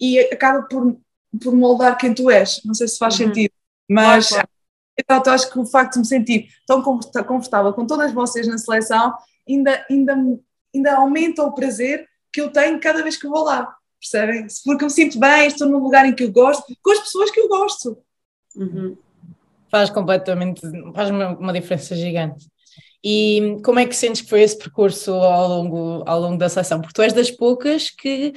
e acaba por, por moldar quem tu és. Não sei se faz uhum. sentido, mas claro, claro. Eu acho que o facto de me sentir tão confortável com todas vocês na seleção ainda, ainda, ainda aumenta o prazer que eu tenho cada vez que vou lá, percebem? Porque eu me sinto bem, estou num lugar em que eu gosto, com as pessoas que eu gosto. Uhum. Faz completamente, faz uma, uma diferença gigante. E como é que sentes que foi esse percurso ao longo, ao longo da seleção? Porque tu és das poucas que,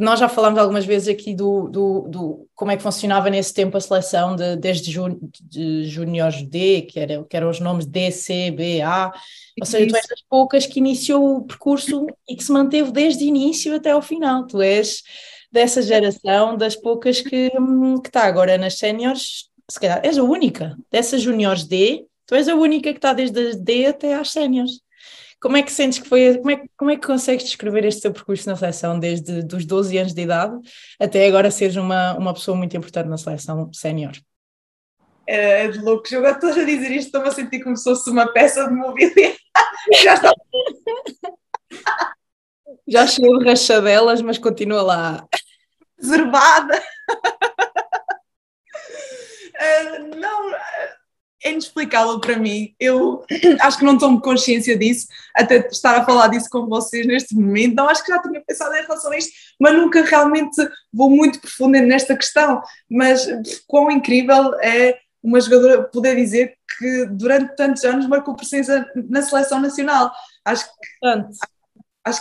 nós já falámos algumas vezes aqui do, do, do, como é que funcionava nesse tempo a seleção de, desde jun, de D, que, era, que eram os nomes D, C, B, A, ou seja, tu és das poucas que iniciou o percurso e que se manteve desde o início até ao final, tu és dessa geração das poucas que, que está agora nas séniores, se calhar és a única, dessas Júniores D, Tu és a única que está desde as D até às séniores. Como é que sentes que foi, como é, como é que consegues descrever este teu percurso na seleção desde os 12 anos de idade até agora seres uma, uma pessoa muito importante na seleção sénior? É, é de loucos, eu estou a dizer isto, estou-me a sentir como se fosse uma peça de mobília. Já está. Já chegou de rachadelas, mas continua lá. Reservada. Uh, não, é inexplicável para mim. Eu acho que não tomo consciência disso, até estar a falar disso com vocês neste momento. Não acho que já tinha pensado em relação a isto, mas nunca realmente vou muito profundo nesta questão. Mas quão incrível é uma jogadora poder dizer que durante tantos anos marcou presença na seleção nacional. Acho que, acho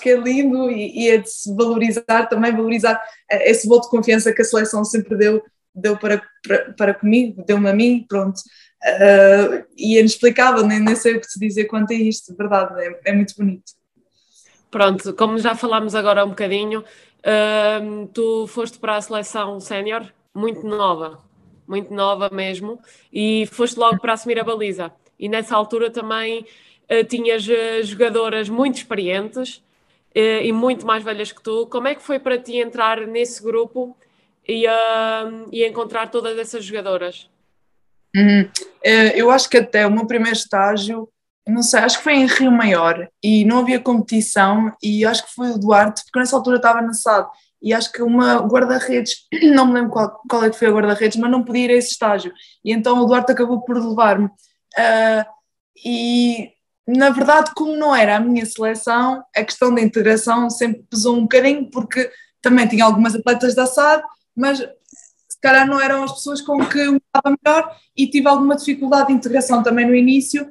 que é lindo e, e é de se valorizar, também valorizar eh, esse voto de confiança que a seleção sempre deu, deu para, para, para comigo, deu-me a mim, pronto. Uh, e é inexplicável, nem, nem sei o que te dizer quanto a isto, de verdade, é, é muito bonito. Pronto, como já falámos agora um bocadinho, uh, tu foste para a seleção sénior muito nova, muito nova mesmo, e foste logo para assumir a baliza. E nessa altura também uh, tinhas jogadoras muito experientes e muito mais velhas que tu. Como é que foi para ti entrar nesse grupo e, e encontrar todas essas jogadoras? Uhum. Eh, eu acho que até o meu primeiro estágio, não sei, acho que foi em Rio Maior e não havia competição e acho que foi o Duarte, porque nessa altura estava na SAD e acho que uma guarda-redes, não me lembro qual, qual é que foi a guarda-redes, mas não podia ir a esse estágio e então o Duarte acabou por levar-me uh, e na verdade, como não era a minha seleção, a questão da integração sempre pesou um bocadinho, porque também tinha algumas atletas da SAD, mas se calhar não eram as pessoas com que eu estava melhor e tive alguma dificuldade de integração também no início.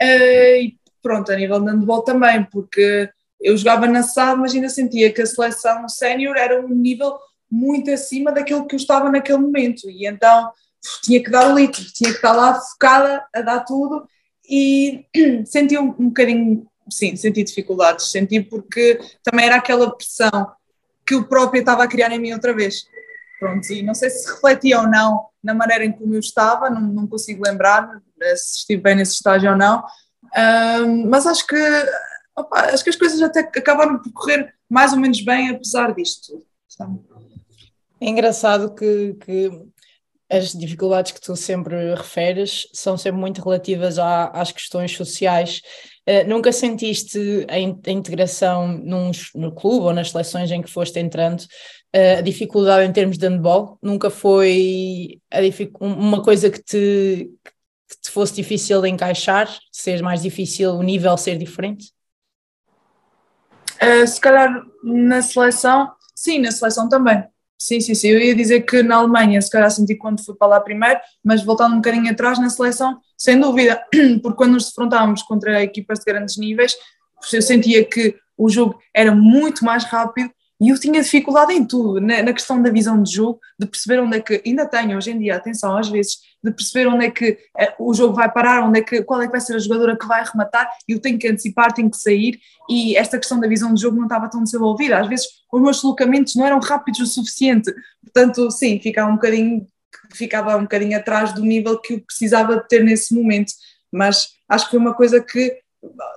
Eh, e pronto, a nível de handball também, porque eu jogava na SAD, mas ainda sentia que a seleção sénior era um nível muito acima daquilo que eu estava naquele momento, e então tinha que dar o litro, tinha que estar lá focada a dar tudo, e senti um, um bocadinho, sim, senti dificuldades, senti porque também era aquela pressão que o próprio estava a criar em mim outra vez. Pronto, e não sei se refletia ou não na maneira em como eu estava, não, não consigo lembrar se estive bem nesse estágio ou não, um, mas acho que opa, acho que as coisas até acabaram por correr mais ou menos bem apesar disto. Sabe? É engraçado que, que, as dificuldades que tu sempre referes são sempre muito relativas à, às questões sociais. Uh, nunca sentiste a, in, a integração num, no clube ou nas seleções em que foste entrando, uh, a dificuldade em termos de handball? Nunca foi uma coisa que te, que te fosse difícil de encaixar, ser mais difícil, o nível ser diferente? Uh, se calhar na seleção, sim, na seleção também. Sim, sim, sim. Eu ia dizer que na Alemanha, se calhar senti quando fui para lá primeiro, mas voltando um bocadinho atrás na seleção, sem dúvida, porque quando nos defrontávamos contra equipas de grandes níveis, eu sentia que o jogo era muito mais rápido e eu tinha dificuldade em tudo, na, na, questão da visão de jogo, de perceber onde é que, ainda tenho hoje em dia, atenção, às vezes, de perceber onde é que eh, o jogo vai parar, onde é que, qual é que vai ser a jogadora que vai rematar, eu tenho que antecipar, tenho que sair, e esta questão da visão de jogo não estava tão desenvolvida, às vezes os meus deslocamentos não eram rápidos o suficiente, portanto, sim, ficava um bocadinho, ficava um bocadinho atrás do nível que eu precisava de ter nesse momento, mas acho que foi uma coisa que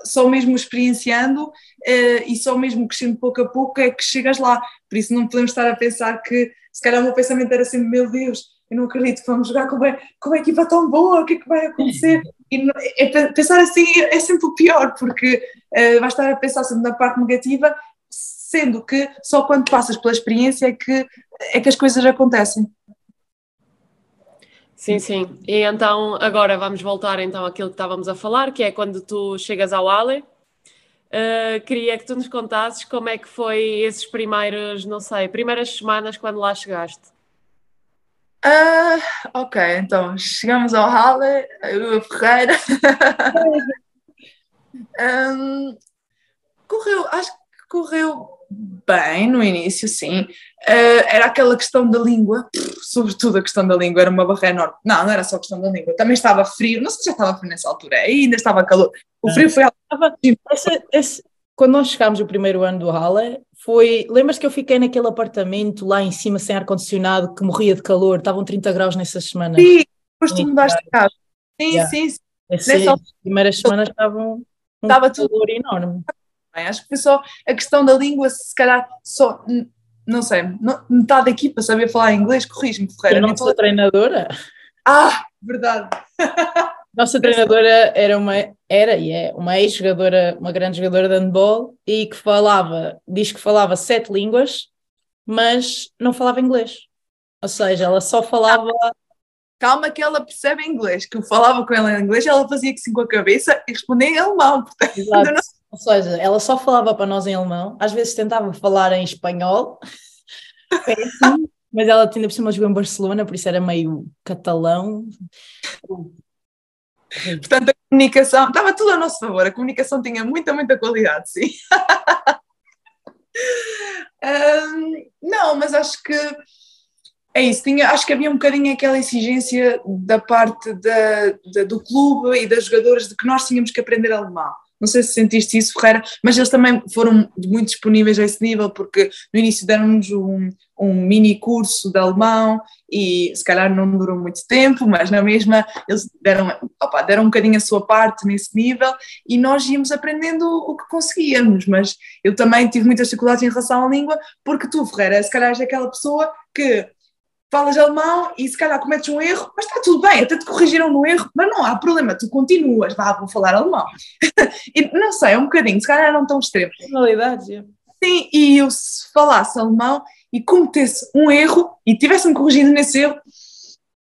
só mesmo experienciando uh, e só mesmo crescendo pouco a pouco é que chegas lá. Por isso não podemos estar a pensar que, se calhar o meu pensamento era sempre, meu Deus, eu não acredito que vamos jogar com, com uma equipa tão boa, o que é que vai acontecer? E não, é, pensar assim é sempre o pior, porque uh, vais estar a pensar sempre na parte negativa, sendo que só quando passas pela experiência é que, é que as coisas acontecem. Sim, sim. E então agora vamos voltar então àquilo que estávamos a falar, que é quando tu chegas ao Ale. Uh, queria que tu nos contasses como é que foi esses primeiros, não sei, primeiras semanas quando lá chegaste. Uh, ok, então chegamos ao Halle, eu Ferreira. um, correu, acho que correu bem no início, sim. Uh, era aquela questão da língua, sobretudo a questão da língua, era uma barreira enorme. Não, não era só a questão da língua, também estava frio, não sei se já estava frio nessa altura, ainda estava calor. O frio foi. Esse, esse, quando nós chegámos o primeiro ano do Halle, foi. Lembras que eu fiquei naquele apartamento lá em cima sem ar-condicionado que morria de calor, estavam 30 graus nessas semanas. Sim, depois tu mudaste de casa. Sim, yeah. sim, sim. Nessas primeiras semanas estavam um estava tudo... enorme. Acho que foi só a questão da língua, se calhar só, não sei, metade da equipa sabia falar inglês, corrige-me, Ferreira. A nossa treinadora? Ah, verdade. Nossa treinadora era uma, era e é uma ex-jogadora, uma grande jogadora de handball e que falava, diz que falava sete línguas, mas não falava inglês. Ou seja, ela só falava. Calma que ela percebe inglês, que eu falava com ela em inglês, ela fazia que sim com a cabeça e respondia em alemão. Portanto, Exato. Não... Ou seja, ela só falava para nós em alemão, às vezes tentava falar em espanhol, mas ela tinha por cima jogou em Barcelona, por isso era meio catalão. Portanto, a comunicação estava tudo a nosso favor, a comunicação tinha muita, muita qualidade, sim. um, não, mas acho que é isso, tinha, acho que havia um bocadinho aquela exigência da parte da, da, do clube e das jogadoras de que nós tínhamos que aprender alemão. Não sei se sentiste isso, Ferreira, mas eles também foram muito disponíveis a esse nível, porque no início deram-nos um, um mini curso de alemão e se calhar não durou muito tempo, mas na mesma eles deram, opa, deram um bocadinho a sua parte nesse nível e nós íamos aprendendo o que conseguíamos, mas eu também tive muitas dificuldades em relação à língua, porque tu, Ferreira, se calhar és aquela pessoa que falas alemão e se calhar cometes um erro, mas está tudo bem, até te corrigiram no erro, mas não há problema, tu continuas, vá, vou falar alemão. e não sei, é um bocadinho, se calhar não tão extremo. Personalidade, é. Sim, e eu se falasse alemão e cometesse um erro e tivesse-me corrigido nesse erro,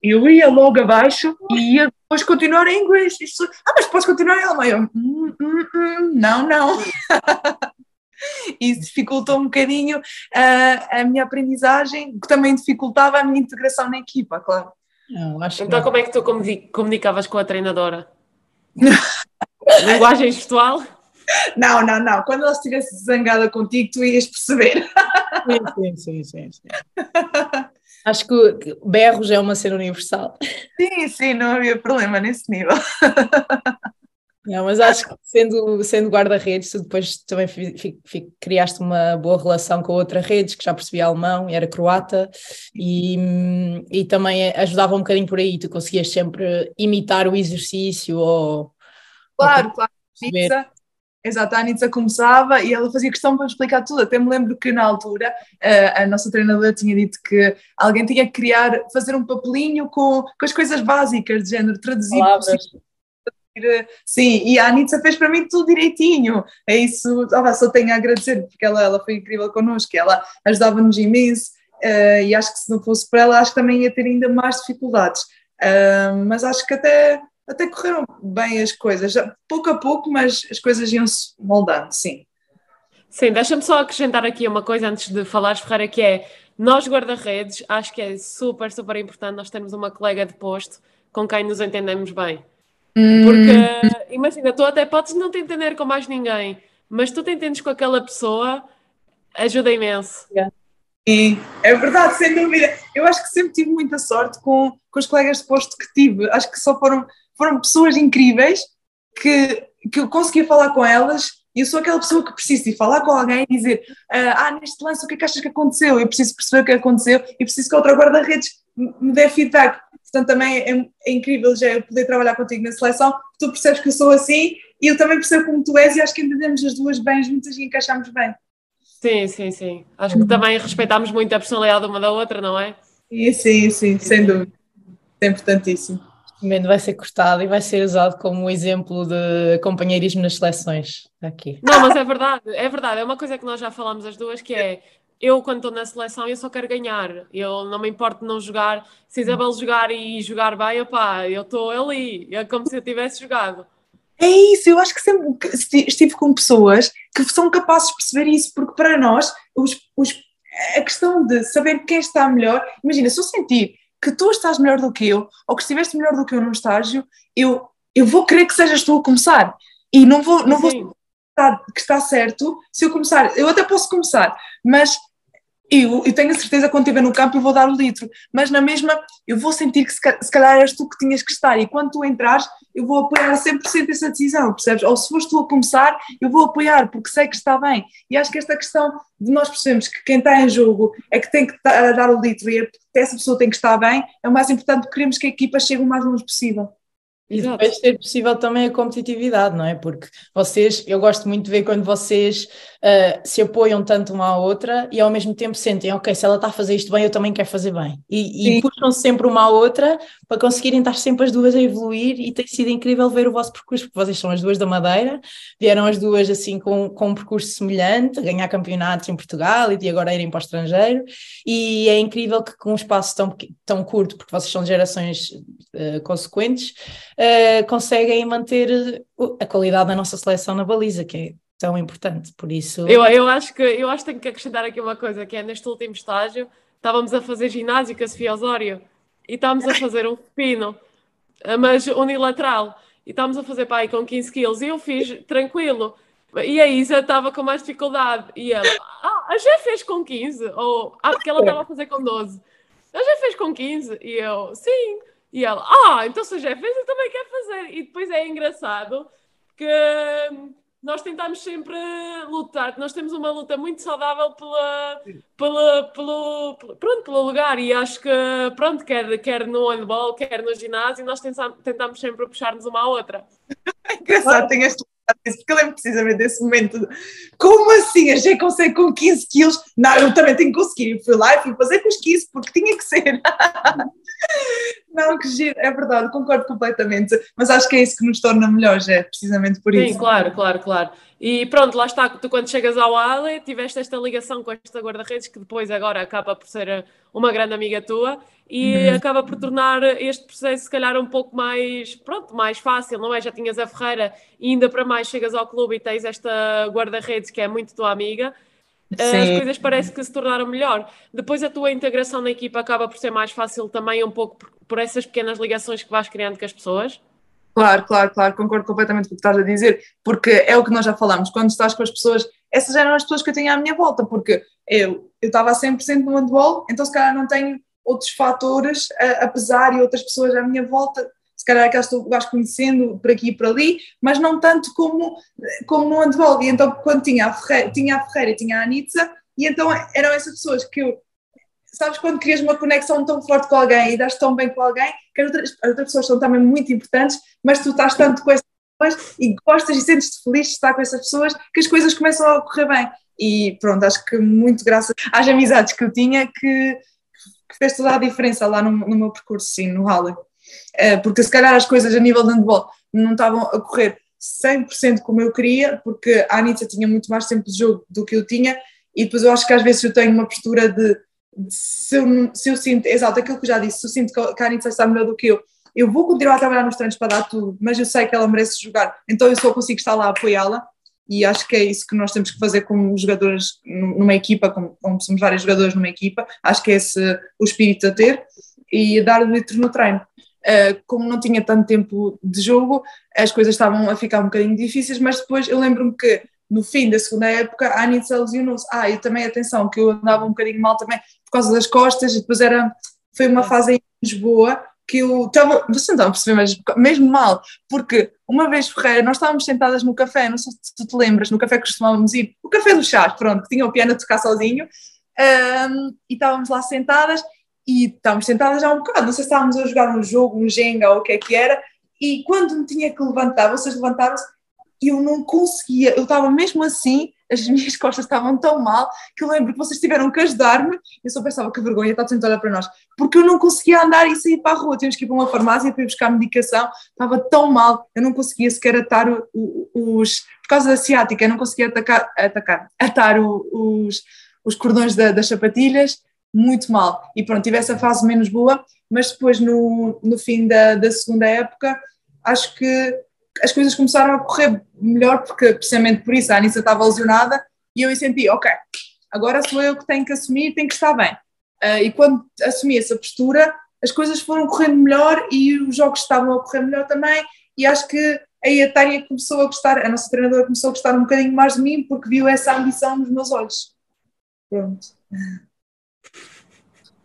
eu ia logo abaixo e ia depois continuar em inglês. Ah, mas podes continuar em alemão? Eu, hum, hum, hum, não, não. Isso dificultou um bocadinho uh, a minha aprendizagem, que também dificultava a minha integração na equipa, claro. Não, então, como é que tu comunicavas com a treinadora? Linguagem gestual? Não, não, não. Quando ela estivesse zangada contigo, tu ias perceber. Sim, sim, sim, sim. Acho que berros é uma cena universal. Sim, sim, não havia problema nesse nível. Não, mas acho que sendo, sendo guarda-redes, tu depois também fi, fi, criaste uma boa relação com outra rede que já percebia alemão e era croata e, e também ajudava um bocadinho por aí, tu conseguias sempre imitar o exercício ou... Claro, ou claro. Nitsa, exato, a Anitza começava e ela fazia questão para explicar tudo. Até me lembro que na altura a, a nossa treinadora tinha dito que alguém tinha que criar, fazer um papelinho com, com as coisas básicas, de género, traduzir Sim, e a Anitza fez para mim tudo direitinho. É isso, oh, só tenho a agradecer, porque ela, ela foi incrível connosco, ela ajudava-nos imenso, uh, e acho que se não fosse por ela, acho que também ia ter ainda mais dificuldades. Uh, mas acho que até, até correram bem as coisas, pouco a pouco, mas as coisas iam-se moldando, sim. Sim, deixa-me só acrescentar aqui uma coisa antes de falares, Ferreira, que é nós guarda-redes, acho que é super, super importante nós termos uma colega de posto com quem nos entendemos bem. Porque, hum. imagina, tu até podes não te entender com mais ninguém, mas tu te entendes com aquela pessoa, ajuda imenso. E é verdade, sem dúvida. Eu acho que sempre tive muita sorte com, com os colegas de posto que tive. Acho que só foram, foram pessoas incríveis que, que eu conseguia falar com elas e eu sou aquela pessoa que preciso de falar com alguém e dizer ah, neste lance o que é que achas que aconteceu? Eu preciso perceber o que aconteceu e preciso que outra guarda-redes me dê feedback. Portanto, também é, é, incrível já eu poder trabalhar contigo na seleção, tu percebes que eu sou assim e eu também percebo como tu és e acho que entendemos as duas bem juntas e encaixamos bem. Sim, sim, sim. Acho que também respeitamos muito a personalidade uma da outra, não é? Sim, sim, sim, sem dúvida. É importantíssimo. Este vai ser cortado e vai ser usado como exemplo de companheirismo nas seleções. Aqui. Não, mas é verdade, é verdade. É uma coisa que nós já falamos as duas, que é eu, quando estou na seleção, eu só quero ganhar. Eu não me importo de não jogar. Se Isabel jogar e jogar bem, opá, eu estou ali. É como se eu tivesse jogado. É isso, eu acho que sempre estive com pessoas que são capazes de perceber isso, porque para nós, os, os, a questão de saber quem está melhor, imagina, se eu sentir que tu estás melhor do que eu, ou que estiveste melhor do que eu num estágio, eu, eu vou querer que sejas tu a começar. E não vou, não vou que está certo se eu começar. Eu até posso começar, mas eu, eu tenho a certeza que quando estiver no campo eu vou dar o litro, mas na mesma eu vou sentir que se, calhar és tu que tinhas que estar e quando tu entrares eu vou apoiar a 100% essa decisão, percebes? Ou se foste tu a começar eu vou apoiar porque sei que está bem e acho que esta questão de nós percebemos que quem está em jogo é que tem que dar o litro e essa pessoa tem que estar bem, é o mais importante queremos que a equipa chegue o mais longe possível. E depois ser possível também a competitividade, não é? Porque vocês, eu gosto muito de ver quando vocês uh, se apoiam tanto uma à outra e ao mesmo tempo sentem, ok, se ela está a fazer isto bem, eu também quero fazer bem. E, e puxam -se sempre uma à outra para conseguirem estar sempre as duas a evoluir e tem sido incrível ver o vosso percurso, porque vocês são as duas da Madeira, vieram as duas assim com, com um percurso semelhante, ganhar campeonatos em Portugal e de agora irem para o estrangeiro, e é incrível que com um espaço tão, tão curto, porque vocês são gerações uh, consequentes, uh, conseguem manter a qualidade da nossa seleção na baliza, que é tão importante, por isso... Eu, eu, acho que, eu acho que tenho que acrescentar aqui uma coisa, que é neste último estágio, estávamos a fazer ginásio com a Sofia Osório, e estávamos a fazer um pino, eh, mas unilateral, e estávamos a fazer pai com 15 quilos, e eu fiz tranquilo, e a Isa estava com mais dificuldade, e ela, ah, a Jé fez com 15, ou, ah, porque ela estava a fazer com 12, a Jé fez com 15, e eu, sim, e ela, ah, então se a Jé fez, eu também quero fazer. E depois é engraçado que nós tentamos sempre lutar, nós temos uma luta muito saudável pela, pela, pelo, pronto, pelo lugar e acho que, pronto, quer, quer no handball, quer no ginásio, nós tentamos, tentamos sempre puxar-nos uma à outra. Engraçado, tenho este porque eu lembro precisamente desse momento. Como assim? A gente consegue com 15 quilos? Não, eu também tenho que conseguir. Eu fui lá e fui fazer com os 15 porque tinha que ser. Não, que giro, é verdade, concordo completamente, mas acho que é isso que nos torna melhores, é precisamente por Sim, isso. claro, claro, claro. E pronto, lá está, tu quando chegas ao Ale, tiveste esta ligação com esta guarda-redes que depois agora acaba por ser uma grande amiga tua e uhum. acaba por tornar este processo se calhar um pouco mais, pronto, mais fácil, não é? Já tinhas a Ferreira e ainda para mais chegas ao clube e tens esta guarda-redes que é muito tua amiga, Sim. As coisas parece que se tornaram melhor. Depois a tua integração na equipa acaba por ser mais fácil também um pouco por, por essas pequenas ligações que vais criando com as pessoas? Claro, claro, claro, concordo completamente com o que estás a dizer, porque é o que nós já falamos, quando estás com as pessoas, essas eram as pessoas que eu tinha à minha volta, porque eu eu estava a 100% no handball, então se calhar não tenho outros fatores a, a pesar e outras pessoas à minha volta, se calhar aquelas que tu vais conhecendo por aqui e por ali, mas não tanto como, como no handball, e então quando tinha a Ferreira, tinha a Ferreira e tinha a Anitza, e então eram essas pessoas que eu sabes quando crias uma conexão tão forte com alguém e dás tão bem com alguém, que as outras, as outras pessoas são também muito importantes, mas tu estás tanto com essas pessoas e gostas e sentes-te feliz de estar com essas pessoas que as coisas começam a correr bem. E pronto, acho que muito graças às amizades que eu tinha que, que fez toda a diferença lá no, no meu percurso, sim, no Halle. Uh, porque se calhar as coisas a nível de handball não estavam a correr 100% como eu queria, porque a Anitta tinha muito mais tempo de jogo do que eu tinha, e depois eu acho que às vezes eu tenho uma postura de se eu, se eu sinto, exato, aquilo que eu já disse, se eu sinto que a Anitta está melhor do que eu, eu vou continuar a trabalhar nos treinos para dar tudo, mas eu sei que ela merece jogar, então eu só consigo estar lá a apoiá-la e acho que é isso que nós temos que fazer como jogadores numa equipa, como, como somos vários jogadores numa equipa, acho que é esse o espírito a ter e a dar o litro no treino. Uh, como não tinha tanto tempo de jogo, as coisas estavam a ficar um bocadinho difíceis, mas depois eu lembro-me que no fim da segunda época a Anitza lesionou-se. Ah, e também atenção, que eu andava um bocadinho mal também por causa das costas, e depois era, foi uma fase em Lisboa que eu estava, você não estava a perceber, mas mesmo mal, porque uma vez Ferreira, nós estávamos sentadas no café, não sei se tu te lembras, no café que costumávamos ir, o café do chá, pronto, que tinha o piano a tocar sozinho, um, e estávamos lá sentadas, e estávamos sentadas já um bocado, não sei se estávamos a jogar um jogo, um Jenga ou o que é que era, e quando me tinha que levantar, vocês levantaram-se, eu não conseguia, eu estava mesmo assim, as minhas costas estavam tão mal que eu lembro que vocês tiveram que ajudar-me. Eu só pensava que vergonha, está a olhar para nós, porque eu não conseguia andar e sair para a rua. Tínhamos que ir para uma farmácia para ir buscar medicação, estava tão mal, eu não conseguia sequer atar os. Por causa da ciática, eu não conseguia atacar, atacar atar os, os cordões da, das sapatilhas, muito mal. E pronto, tive essa fase menos boa, mas depois no, no fim da, da segunda época, acho que as coisas começaram a correr melhor, porque precisamente por isso a Anissa estava lesionada e eu senti, ok, agora sou eu que tenho que assumir, tenho que estar bem. Uh, e quando assumi essa postura, as coisas foram correndo melhor e os jogos estavam a correr melhor também. E acho que aí a Tânia começou a gostar, a nossa treinadora começou a gostar um bocadinho mais de mim porque viu essa ambição nos meus olhos. Pronto.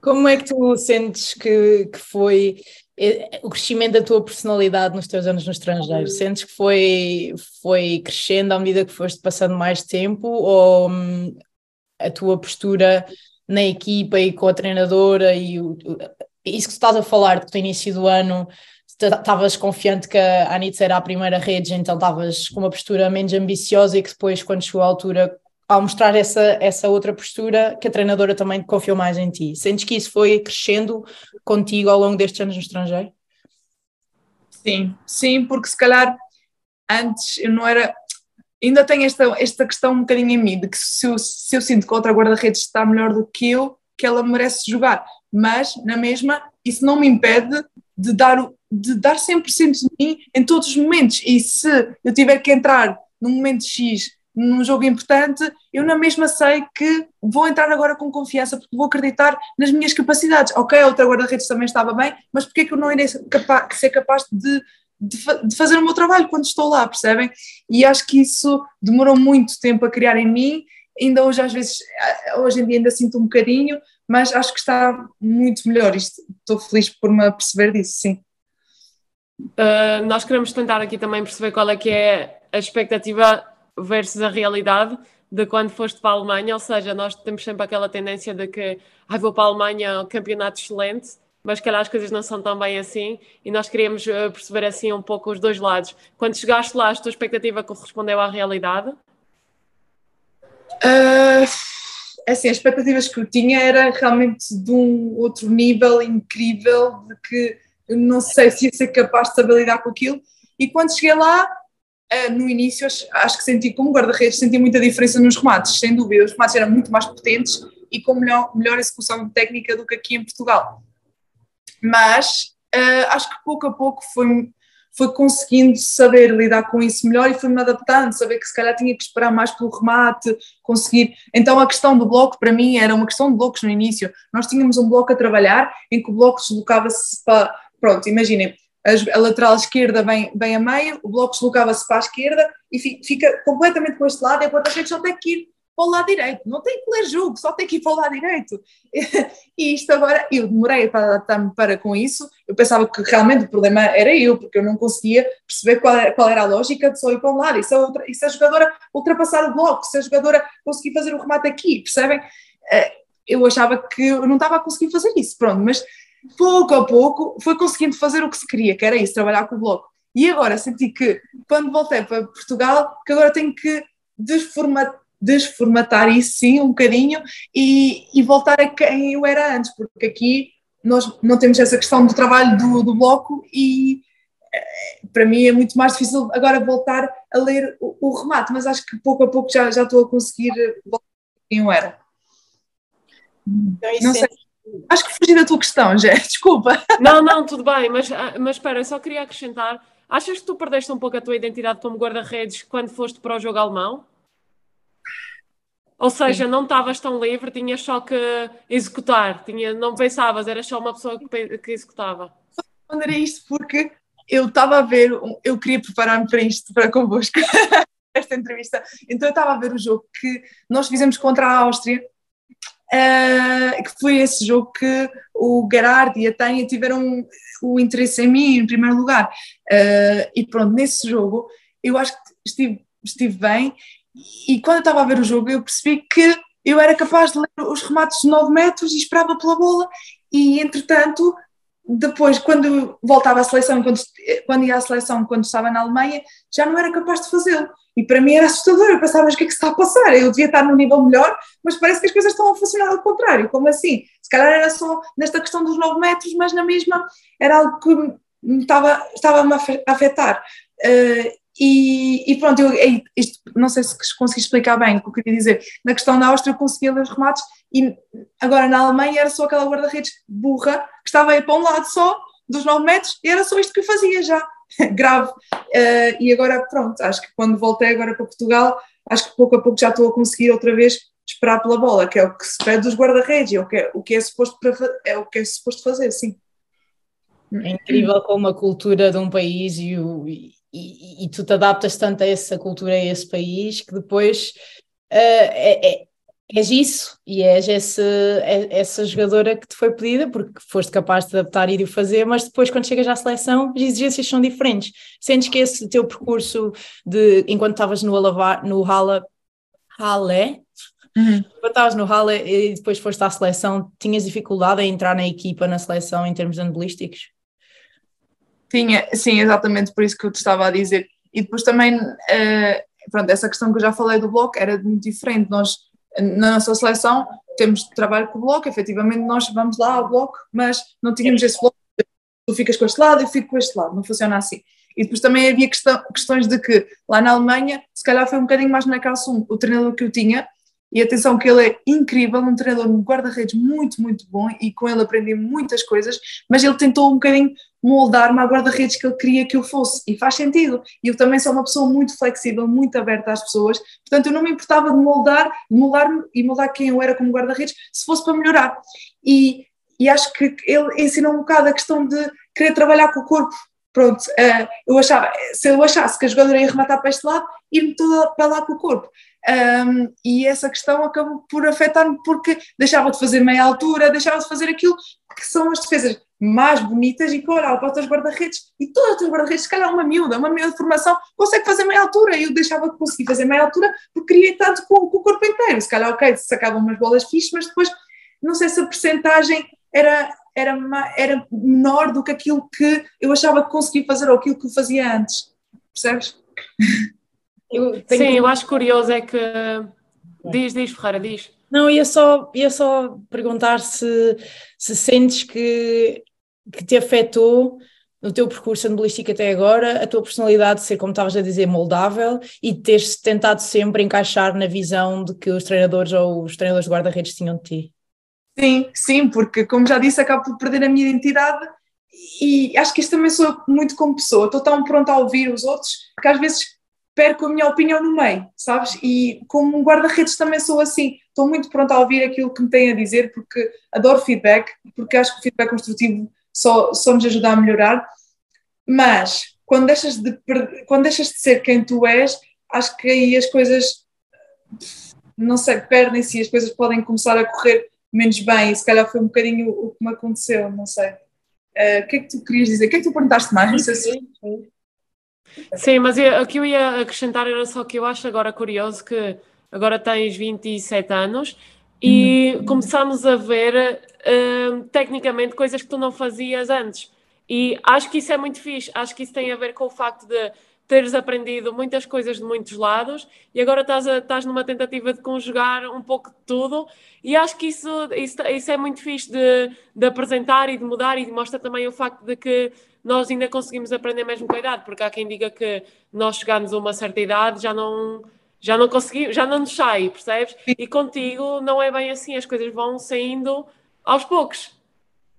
Como é que tu sentes que, que foi o crescimento da tua personalidade nos teus anos no estrangeiro? Sentes que foi, foi crescendo à medida que foste passando mais tempo ou hum, a tua postura na equipa e com a treinadora e o, isso que tu estás a falar do início do ano estavas confiante que a Anitza era a primeira rede, então estavas com uma postura menos ambiciosa e que depois, quando chegou à altura, ao mostrar essa, essa outra postura, que a treinadora também confiou mais em ti. Sentes que isso foi crescendo contigo ao longo destes anos no estrangeiro? Sim, sim, porque se calhar antes eu não era. Ainda tenho esta, esta questão um bocadinho em mim, de que se eu, se eu sinto que outra guarda-redes está melhor do que eu, que ela merece jogar. Mas, na mesma, isso não me impede de dar, de dar 100% de mim em todos os momentos. E se eu tiver que entrar num momento X num jogo importante, eu na mesma sei que vou entrar agora com confiança porque vou acreditar nas minhas capacidades. Ok, a outra guarda-redes também estava bem, mas porquê que eu não irei capaz, ser capaz de, de, de, fazer o meu trabalho quando estou lá, percebem? E acho que isso demorou muito tempo a criar em mim, ainda hoje às vezes, hoje em dia ainda sinto um bocadinho, mas acho que está muito melhor, estou feliz por me perceber disso, sim. Uh, nós queremos tentar aqui também perceber qual é que é a expectativa versus a realidade de quando foste para a Alemanha, ou seja, nós temos sempre aquela tendência de que ah, vou para a Alemanha, um campeonato excelente, mas calhar as coisas não são tão bem assim e nós queríamos eh, perceber assim um pouco os dois lados. Quando chegaste lá, a tua expectativa correspondeu à realidade? Uh, assim, as expectativas que eu tinha era realmente de um outro nível incrível, de que eu não sei se ia ser capaz de saber lidar com aquilo. E quando cheguei lá, uh, no início, acho, acho, que senti como guarda-redes, senti muita diferença nos remates, sem dúvida. Os remates eram muito mais potentes e com melhor, melhor execução técnica do que aqui em Portugal. Mas uh, acho que pouco a pouco foi foi conseguindo saber lidar com isso melhor e foi-me adaptando, saber que se calhar tinha que esperar mais pelo remate, conseguir. Então a questão do bloco para mim era uma questão de blocos no início. Nós tínhamos um bloco a trabalhar em que o bloco deslocava-se para. Pronto, imaginem, a lateral esquerda vem, vem a meio, o bloco deslocava-se para a esquerda e fica completamente com este lado e a guarda-redes só tem que ir para o lado direito, não tem que ler jogo, só tem que ir para o lado direito. E isto agora, eu demorei para adaptar-me para com isso, eu pensava que realmente o problema era eu, porque eu não conseguia perceber qual era, qual era a lógica de só ir para um lado, e se, a outra, e se a jogadora ultrapassar o bloco, se a jogadora conseguir fazer o remate aqui, percebem? Eh, eu achava que eu não estava a conseguir fazer isso, pronto, mas pouco a pouco foi conseguindo fazer o que se queria, que era isso, trabalhar com o bloco. E agora senti que, quando voltei para Portugal, que agora tenho que desformatar desformatar isso sim um bocadinho e, e, voltar a quem eu era antes, porque aqui nós não temos essa questão do trabalho do, do bloco e eh, para mim é muito mais difícil agora voltar a ler o, o remate, mas acho que pouco a pouco já, já estou a conseguir voltar a quem eu era. Então, não sei. Acho que fugi da tua questão, Jé, desculpa. Não, não, tudo bem, mas, ah, mas espera, eu só queria acrescentar. Achas que tu perdeste um pouco a tua identidade como guarda-redes quando foste para o jogo alemão? Ou seja, Sim. não estavas tão livre, tinhas só que executar, tinha, não pensavas, era só uma pessoa que, que executava. Responder isto porque eu estava a ver, eu queria preparar-me para isto, para convosco, esta entrevista. Então eu estava a ver o jogo que nós fizemos contra a Áustria, uh, que foi esse jogo que o Gerard e a Tânia tiveram o interesse em mim em primeiro lugar. Uh, e pronto, nesse jogo eu acho que estive, estive bem e quando eu estava a ver o jogo, eu percebi que eu era capaz de ler os remates de 9 metros e esperava pela bola. E entretanto, depois, quando voltava à seleção, quando, quando ia à seleção, quando estava na Alemanha, já não era capaz de fazê-lo. E para mim era assustador. Eu pensava, mas o que é que está a passar? Eu devia estar num nível melhor, mas parece que as coisas estão a funcionar ao contrário. Como assim? Se calhar era só nesta questão dos 9 metros, mas na mesma era algo que me estava, estava-me a afetar. Uh, e, e, pronto, eu, isto, não sei se consegui explicar bem o que eu queria dizer. Na questão da Áustria eu conseguia ler os remates e agora na Alemanha era só aquela guarda-redes burra que estava aí para um lado só, dos 9 metros, e era só isto que eu fazia já. Grave. Uh, e agora pronto, acho que quando voltei agora para Portugal, acho que pouco a pouco já estou a conseguir outra vez esperar pela bola, que é o que se pede dos guarda-redes, é o que é, o que é suposto é o que é suposto fazer, sim. É incrível como a cultura de um país e o, e, e, tu te adaptas tanto a essa cultura, a esse país, que depois uh, é, é, és isso e és esse, é, essa jogadora que te foi pedida porque foste capaz de adaptar e de o fazer, mas depois quando chegas à seleção as exigências são diferentes. Sentes que esse teu percurso de enquanto estavas no, Alavar, no Hala, Halle, uhum. quando estavas no Halle e depois foste à seleção, tinhas dificuldade em entrar na equipa, na seleção em termos andabolísticos? Tinha, sim, exatamente por isso que eu te estava a dizer. E depois também, uh, pronto, essa questão que eu já falei do bloco era muito diferente. Nós, na nossa seleção, temos trabalho com o bloco, efetivamente nós vamos lá ao bloco, mas não tínhamos esse bloco. Tu ficas com este lado, eu fico com este lado, não funciona assim. E depois também havia questão, questões de que lá na Alemanha, se calhar foi um bocadinho mais na calça o treinador que eu tinha, e atenção que ele é incrível, um treinador, um guarda-redes muito, muito bom e com ele aprendi muitas coisas, mas ele tentou um bocadinho moldar-me a guarda-redes que ele queria que eu fosse e faz sentido. E eu também sou uma pessoa muito flexível, muito aberta às pessoas, portanto eu não me importava de moldar, de moldar-me e moldar quem eu era como guarda-redes se fosse para melhorar. E, e acho que ele ensinou um bocado a questão de querer trabalhar com o corpo, pronto, uh, eu achava, se eu achasse que a jogadora ia rematar para este lado, ir-me toda para lá com o corpo. Um, e essa questão acabou por afetar-me porque deixava de fazer meia altura, deixava de fazer aquilo que são as defesas mais bonitas e que olhava para os teus guarda-redes e todos os teus guarda-redes, se calhar uma miúda, uma miúda de formação, consegue fazer meia altura e eu deixava de conseguir fazer meia altura porque queria tanto com, com o corpo inteiro. Se calhar, ok, sacavam umas bolas fixas, mas depois não sei se a percentagem era, era, era menor do que aquilo que eu achava que conseguia fazer ou aquilo que eu fazia antes. Percebes? Eu Sim, que... eu acho curioso é que. Diz, diz, Ferreira, diz. Não, ia só, ia só perguntar se, se sentes que que te afetou no teu percurso andabolístico até agora, a tua personalidade ser, como estavas a dizer, moldável e teres tentado sempre encaixar na visão de que os treinadores ou os treinadores de guarda-redes tinham de ti? Sim, sim, porque como já disse, acabo por perder a minha identidade e acho que isto também sou muito como pessoa, estou tão pronta a ouvir os outros que às vezes perco a minha opinião no meio, sabes? E como guarda-redes também sou assim, estou muito pronta a ouvir aquilo que me têm a dizer porque adoro feedback, porque acho que o feedback construtivo só, só nos ajuda a melhorar, mas quando deixas, de, quando deixas de ser quem tu és, acho que aí as coisas, não sei, perdem-se e as coisas podem começar a correr menos bem, e se calhar foi um bocadinho o que me aconteceu, não sei. Uh, o que é que tu querias dizer? O que é que tu perguntaste mais? Não sei se... Sim, mas eu, o que eu ia acrescentar era só que eu acho agora curioso que agora tens 27 anos e uhum. começamos a ver uh, tecnicamente coisas que tu não fazias antes. E acho que isso é muito fixe, acho que isso tem a ver com o facto de teres aprendido muitas coisas de muitos lados e agora estás, a, estás numa tentativa de conjugar um pouco de tudo e acho que isso, isso, isso é muito fixe de, de apresentar e de mudar e mostra também o facto de que nós ainda conseguimos aprender mesmo com a idade, porque há quem diga que nós chegamos a uma certa idade já não já não conseguimos, já não nos sai, percebes? E contigo não é bem assim, as coisas vão saindo aos poucos.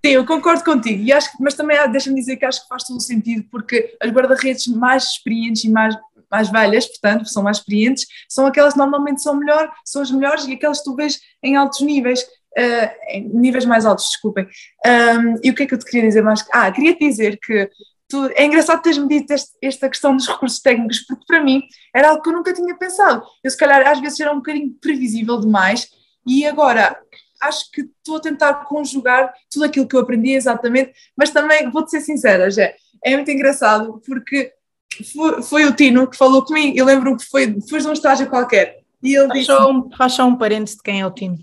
Sim, eu concordo contigo, e acho, mas também deixa-me dizer que acho que faz todo o sentido, porque as guarda-redes mais experientes e mais, mais velhas, portanto, são mais experientes, são aquelas que normalmente são melhor, são as melhores e aquelas que tu vês em altos níveis, uh, em níveis mais altos, desculpem. Um, e o que é que eu te queria dizer mais? Ah, queria te dizer que tu, é engraçado teres-me dito este, esta questão dos recursos técnicos, porque para mim era algo que eu nunca tinha pensado. Eu, se calhar, às vezes era um bocadinho previsível demais, e agora acho que estou a tentar conjugar tudo aquilo que eu aprendi exatamente, mas também, vou-te ser sincera, já, é muito engraçado porque foi, foi, o Tino que falou comigo, eu lembro que foi depois de um estágio qualquer, e ele faz disse... Só um, faz só um parênteses de quem é o Tino.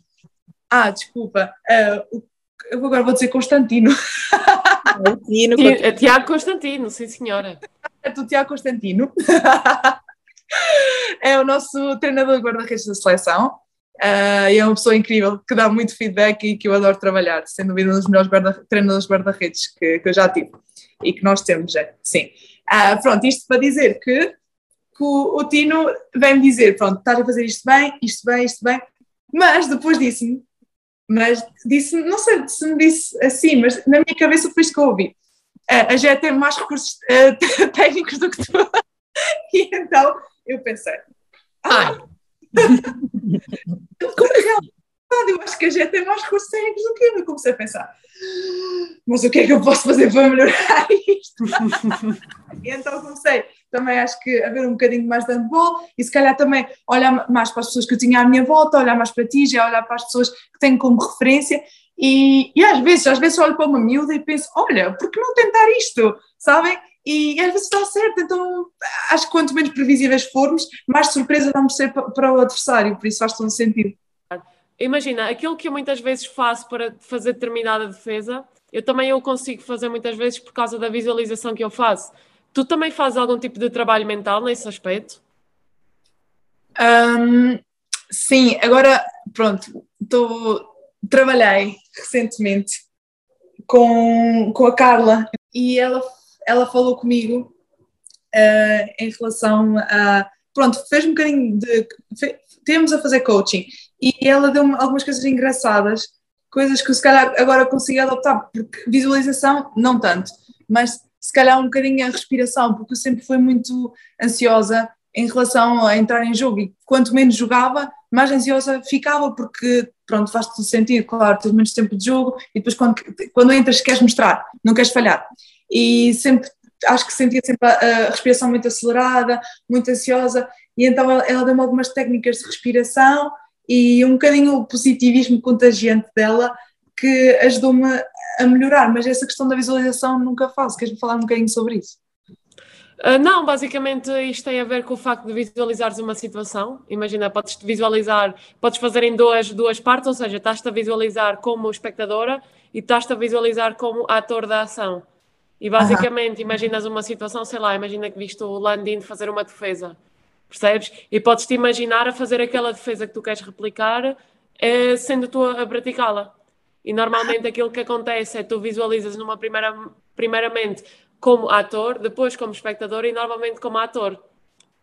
Ah, desculpa, uh, eu agora vou dizer Constantino. É Tino, é Tiago Constantino, sim senhora. É do Tiago Constantino. é o nosso treinador de guarda-redes da seleção. Uh, e é uma pessoa incrível que dá muito feedback e que eu adoro trabalhar, sem dúvida um dos melhores guarda treinadores guarda-redes que, que, eu já tive e que nós temos já, sim. Uh, pronto, isto para dizer que, que o, o, Tino vem-me dizer, pronto, estás a fazer isto bem, isto bem, isto bem, mas depois disse-me, mas disse não sei se me disse assim, mas na minha cabeça isto que eu ouvi. Uh, a Jé tem mais recursos técnicos do que tu. e então eu pensei, ah, gente tem mais recursos técnicos do que eu. Eu comecei a pensar, mas o que é que eu posso fazer para melhorar isto? e então comecei também acho que haver um bocadinho mais de handball e se calhar também olhar mais para as pessoas que eu tinha à minha volta, olhar mais para ti, já olhar para as pessoas que tenho como referência e, e às vezes, às vezes olho para uma miúda e penso, olha, por que não tentar isto, sabem? e às vezes está certo, então acho que quanto menos previsíveis formos, mais surpresa vamos ser para o adversário, por isso faz todo sentido. Imagina, aquilo que eu muitas vezes faço para fazer determinada defesa, eu também eu consigo fazer muitas vezes por causa da visualização que eu faço. Tu também fazes algum tipo de trabalho mental nesse aspecto? Um, sim, agora pronto, tô, trabalhei recentemente com, com a Carla e ela ela falou comigo uh, em relação a. Pronto, fez um bocadinho de. Fe, temos a fazer coaching e ela deu-me algumas coisas engraçadas, coisas que se calhar agora consigo adoptar, porque visualização, não tanto, mas se calhar um bocadinho a respiração, porque eu sempre fui muito ansiosa em relação a entrar em jogo e quanto menos jogava, mais ansiosa ficava, porque pronto, faz todo sentido, claro, tens menos tempo de jogo e depois quando, quando entras queres mostrar, não queres falhar. E sempre acho que sentia sempre a respiração muito acelerada, muito ansiosa, e então ela, ela deu-me algumas técnicas de respiração e um bocadinho o positivismo contagiante dela que ajudou-me a melhorar, mas essa questão da visualização nunca faço. Queres-me falar um bocadinho sobre isso? Uh, não, basicamente isto tem a ver com o facto de visualizares uma situação. Imagina, podes visualizar, podes fazer em duas, duas partes, ou seja, estás-te a visualizar como espectadora e estás-te a visualizar como ator da ação. E basicamente, imaginas uma situação, sei lá, imagina que viste o Landin fazer uma defesa, percebes? E podes-te imaginar a fazer aquela defesa que tu queres replicar, eh, sendo tu a praticá-la. e normalmente aquilo que acontece é tu visualizas numa primeira, primeiramente como ator, depois como espectador e normalmente como ator,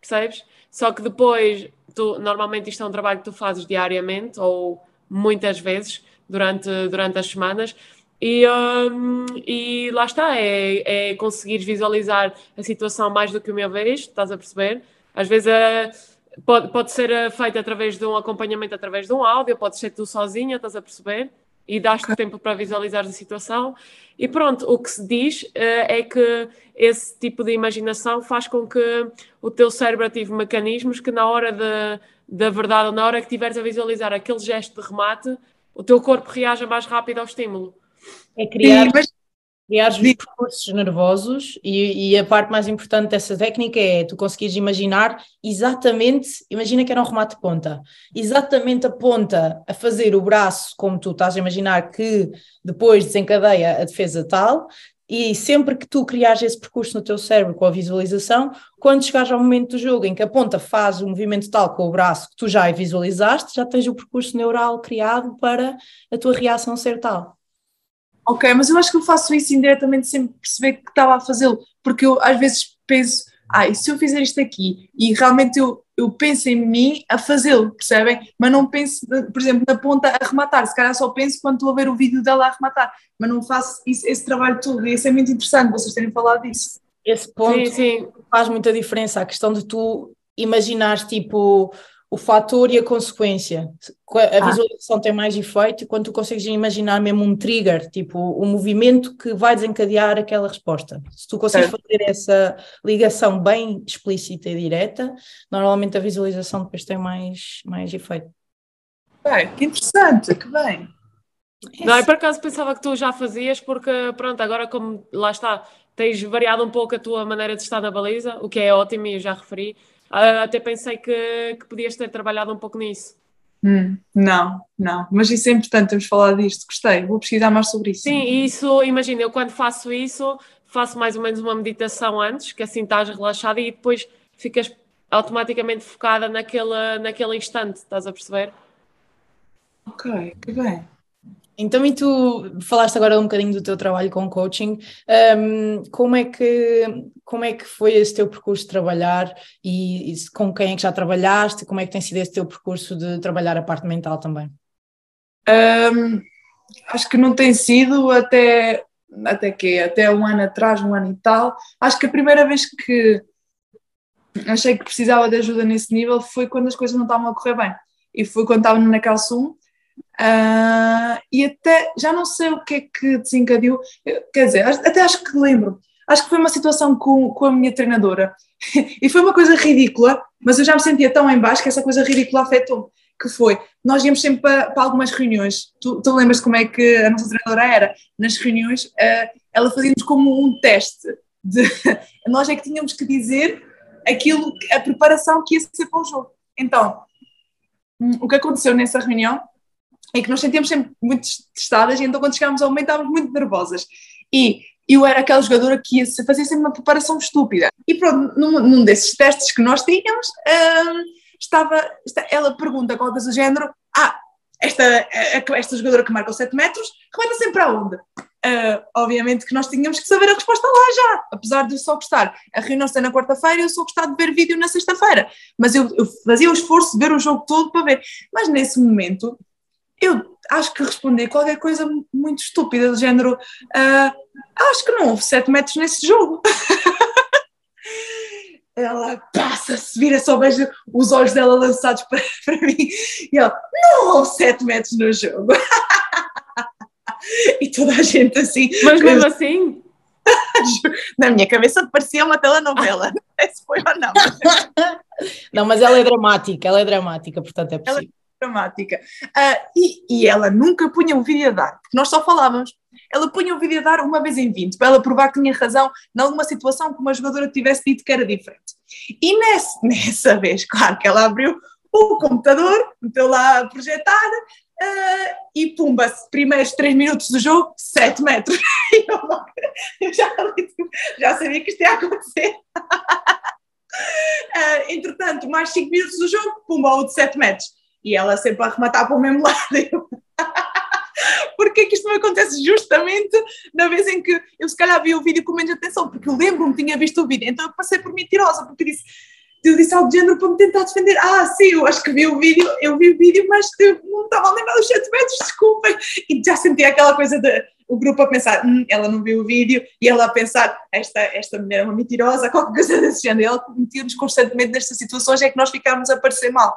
percebes? Só que depois, tu, normalmente isto é um trabalho que tu fazes diariamente ou muitas vezes durante, durante as semanas e, um, e lá está, é, é conseguires visualizar a situação mais do que uma vez, estás a perceber? Às vezes é, pode, pode ser eh, feito através de um acompanhamento, através de um áudio, pode ser tu sozinha, estás a perceber? E dás-te tempo para visualizar a situação. E pronto, o que se diz uh, é que esse tipo de imaginação faz com que o teu cérebro ative mecanismos que na hora de, da verdade, ou na hora que estiveres a visualizar aquele gesto de remate, o teu corpo reaja mais rápido ao estímulo. É criar, Sim, mas... criar os percursos nervosos e, e, a parte mais importante dessa técnica é tu conseguires imaginar exatamente, imagina que era um remate de ponta, exatamente a ponta a fazer o braço como tu estás a imaginar que depois desencadeia a defesa tal, e sempre que tu criares esse percurso no teu cérebro com a visualização, quando chegares ao momento do jogo em que a ponta faz o movimento tal com o braço que tu já visualizaste, já tens o percurso neural criado para a tua reação ser tal. Ok, mas eu acho que eu faço isso indiretamente sem perceber que estava a fazê-lo, porque eu às vezes penso, ah, e se eu fizer isto aqui? E realmente eu, eu penso em mim a fazê-lo, percebem? Mas não penso, por exemplo, na ponta a rematar, se calhar só penso quando estou a ver o vídeo dela a rematar, mas não faço isso, esse trabalho todo, e isso é muito interessante vocês terem falado disso. Esse ponto sim, sim. faz muita diferença, a questão de tu imaginares, tipo, o fator e a consequência. A ah. visualização ah. tem mais efeito quando tu consegues imaginar mesmo um trigger, tipo o um movimento que vai desencadear aquela resposta. Se tu consegues é. fazer essa ligação bem explícita e direta, normalmente a visualização depois tem mais, mais efeito. Bem, que interessante, que bem. Não, eu por acaso pensava que tu já fazias, porque pronto, agora como lá está, tens variado um pouco a tua maneira de estar na baliza, o que é ótimo e eu já referi Uh, até pensei que, que podias ter trabalhado um pouco nisso. Hum, não, não, mas isso é importante, temos falado disto, gostei, vou pesquisar mais sobre isso. Sim, isso, imagina, eu quando faço isso, faço mais ou menos uma meditação antes, que assim estás relaxada e depois ficas automaticamente focada naquele, naquele instante, estás a perceber? Ok, que bem. Então, e tu falaste agora um bocadinho do teu trabalho com coaching, um, como, é que, como é que foi esse teu percurso de trabalhar e, e, com quem é que já trabalhaste, como é que tem sido esse teu percurso de trabalhar a parte mental também? Um, acho que não tem sido até, até que até um ano atrás, um ano e tal, acho que a primeira vez que achei que precisava de ajuda nesse nível foi quando as coisas não estavam a correr bem, e foi quando estava na Calçum, Uh, e até já não sei o que é que desencadeou, quer dizer, até acho que lembro. Acho que foi uma situação com, com a minha treinadora e foi uma coisa ridícula, mas eu já me sentia tão em baixo que essa coisa ridícula afetou-me. Que foi, nós íamos sempre para, para algumas reuniões. Tu, tu lembras como é que a nossa treinadora era? Nas reuniões, uh, ela fazia-nos como um teste. De, nós é que tínhamos que dizer aquilo, a preparação que ia ser para o jogo. Então, hum, o que aconteceu nessa reunião em que nós sentíamos sempre muito testadas, e então quando chegámos ao momento estávamos muito nervosas. E eu era aquela jogadora que ia fazer sempre uma preparação estúpida. E pronto, num, num desses testes que nós tínhamos, hum, estava, ela pergunta qualquer coisa do género: Ah, esta, esta jogadora que marca os 7 metros, remeta sempre aonde? Uh, obviamente que nós tínhamos que saber a resposta lá já, apesar de eu só gostar. A reunião ser na quarta-feira, eu só gostar de ver vídeo na sexta-feira, mas eu, eu, fazia o esforço de ver o jogo todo para ver. Mas nesse momento eu acho que respondi qualquer coisa muito estúpida, do género: uh, acho que não houve 7 metros nesse jogo. ela passa-se, vira só vejo os olhos dela lançados para, para mim e ela: não houve 7 metros no jogo. e toda a gente assim. Mas mesmo assim? Na minha cabeça parecia uma telenovela, não sei se foi ou não. Não, mas ela é dramática, ela é dramática, portanto é possível dramática. Uh, e, e ela nunca punha o vídeo a dar, porque nós só falávamos. Ela punha o vídeo a dar uma vez em 20, para ela provar que tinha razão em alguma situação que uma jogadora tivesse dito que era diferente. E nesse, nessa vez, claro que ela abriu o computador, meteu lá a projetar uh, e pumba, primeiros 3 minutos do jogo, 7 metros. eu, já, já sabia que isto ia acontecer. Uh, entretanto, mais 5 minutos do jogo, pumba, outro 7 metros e ela sempre a rematar para o mesmo lado. porquê que isto me acontece justamente na vez em que eu se calhar vi o vídeo com menos atenção, porque eu lembro-me que tinha visto o vídeo, então eu passei por mentirosa, porque disse, eu disse algo de género para me tentar defender. Ah, sim, eu acho que vi o vídeo, eu vi o vídeo, mas eu não estava a lembrar dos 7 metros, desculpem. E já senti aquela coisa de o grupo a pensar, hum, ela não viu o vídeo, e ela a pensar, esta, esta mulher é uma mentirosa, qualquer coisa desse género. Ela metia-nos constantemente nestas situações, é que nós ficámos a parecer mal.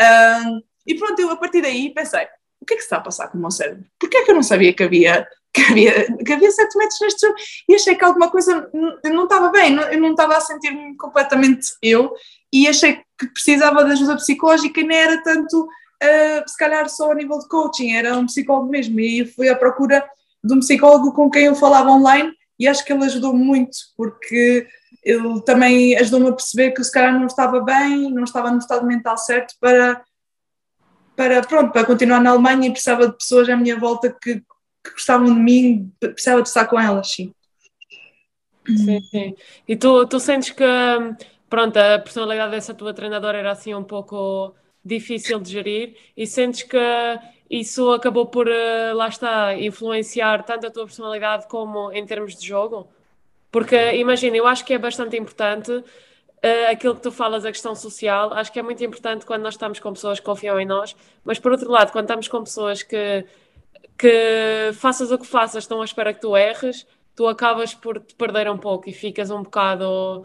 Um, e pronto, eu a partir daí pensei, o que é que se está a passar com o meu cérebro? Porquê é que eu não sabia que havia que havia, que havia 7 metros neste jogo e achei que alguma coisa não estava bem, não, eu não estava a sentir-me completamente eu e achei que precisava de ajuda psicológica e não era tanto, uh, se calhar só a nível de coaching, era um psicólogo mesmo e fui à procura de um psicólogo com quem eu falava online e acho que ele ajudou muito porque ele também ajudou-me a perceber que se calhar não estava bem, não estava no estado mental certo para para, pronto, para continuar na Alemanha e precisava de pessoas à minha volta que que gostavam de mim, precisava de estar com elas, sim. Sim, sim. E tu, tu sentes que, pronto, a personalidade dessa tua treinadora era assim um pouco difícil de gerir e sentes que isso acabou por, eh, lá está, influenciar tanto a tua personalidade como em termos de jogo? Porque, imagina, eu acho que é bastante importante uh, aquilo que tu falas, a questão social, acho que é muito importante quando nós estamos com pessoas que confiam em nós, mas por outro lado, quando estamos com pessoas que que faças o que faças, estão à espera que tu erres, tu acabas por te perder um pouco e ficas um bocado.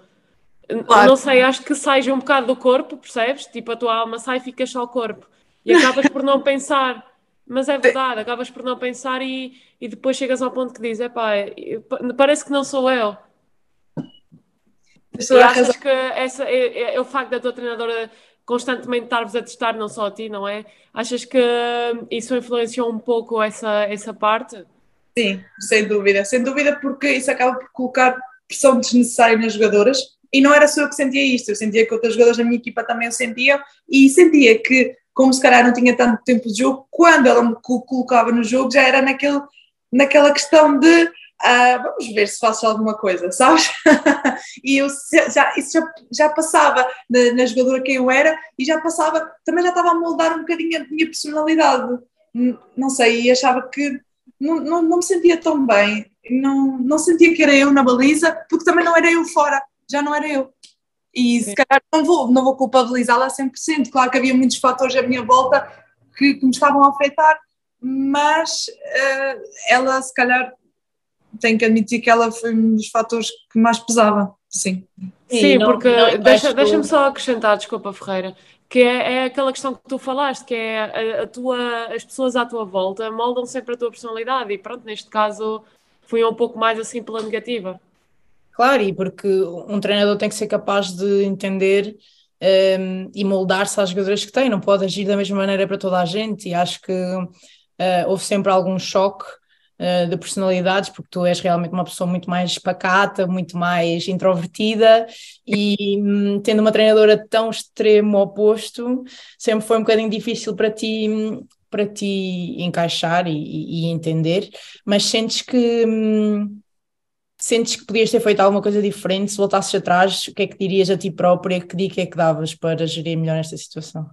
Claro. Não sei, acho que sais um bocado do corpo, percebes? Tipo, a tua alma sai e ficas só o corpo. E acabas por não pensar. Mas é verdade, acabas por não pensar e, e depois chegas ao ponto que dizes: epá, parece que não sou eu. E achas que essa, é, é, é, o facto da tua treinadora constantemente estar-vos a testar, não só a ti, não é? Achas que isso influenciou um pouco essa, essa parte? Sim, sem dúvida, sem dúvida, porque isso acaba por colocar pressão desnecessária nas jogadoras. E não era só eu que sentia isto, eu sentia que outras jogadoras da minha equipa também o sentiam, e sentia que, como se calhar não tinha tanto tempo de jogo, quando ela me colocava no jogo já era naquele, naquela questão de Uh, vamos ver se faço alguma coisa, sabes? e eu já, isso já, já passava na, na, jogadora que eu era e já passava, também já estava a moldar um bocadinho a minha personalidade. Não sei, e achava que não, não, não me sentia tão bem, não, não sentia que era eu na baliza, porque também não era eu fora, já não era eu. E Sim. se calhar não vou, não vou culpabilizá-la a 100%. Claro que havia muitos fatores à minha volta que, que me estavam a afetar, mas uh, ela se calhar tenho que admitir que ela foi um dos fatores que mais pesava, sim. Sim, não, porque não deixa, deixa-me só acrescentar, desculpa Ferreira, que é, é, aquela questão que tu falaste, que é a, a, tua, as pessoas à tua volta moldam sempre a tua personalidade e pronto, neste caso foi um pouco mais assim pela negativa. Claro, e porque um treinador tem que ser capaz de entender um, e moldar-se às jogadoras que tem, não pode agir da mesma maneira para toda a gente e acho que uh, houve sempre algum choque uh, de personalidades, porque tu és realmente uma pessoa muito mais pacata, muito mais introvertida e um, tendo uma treinadora tão extremo oposto, sempre foi um bocadinho difícil para ti para ti encaixar e, e entender, mas sentes que hum, sentes que podias ter feito alguma coisa diferente se voltasses atrás, o que é que dirias a ti própria, que dica é que davas para gerir melhor esta situação?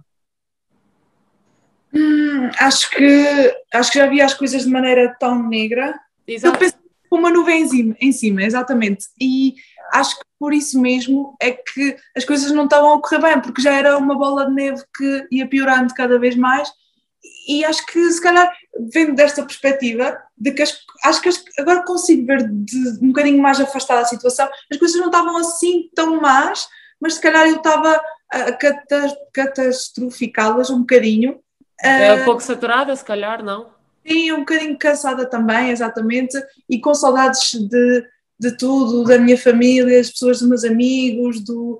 Hum, acho que acho que já vi as coisas de maneira tão negra. Exato. Eu penso com uma nuvem em cima, em cima, exatamente. E acho que por isso mesmo é que as coisas não estavam a correr bem, porque já era uma bola de neve que ia piorando cada vez mais. E acho que se calhar, vendo desta perspectiva, de que as, acho que as, agora consigo ver de, um bocadinho mais afastada a situação, as coisas não estavam assim tão más, mas se calhar eu estava a catastroficá-las um bocadinho é um pouco saturada, se calhar, não? Sim, um bocadinho cansada também, exatamente, e com saudades de, de tudo, da minha família, das pessoas dos meus amigos, do,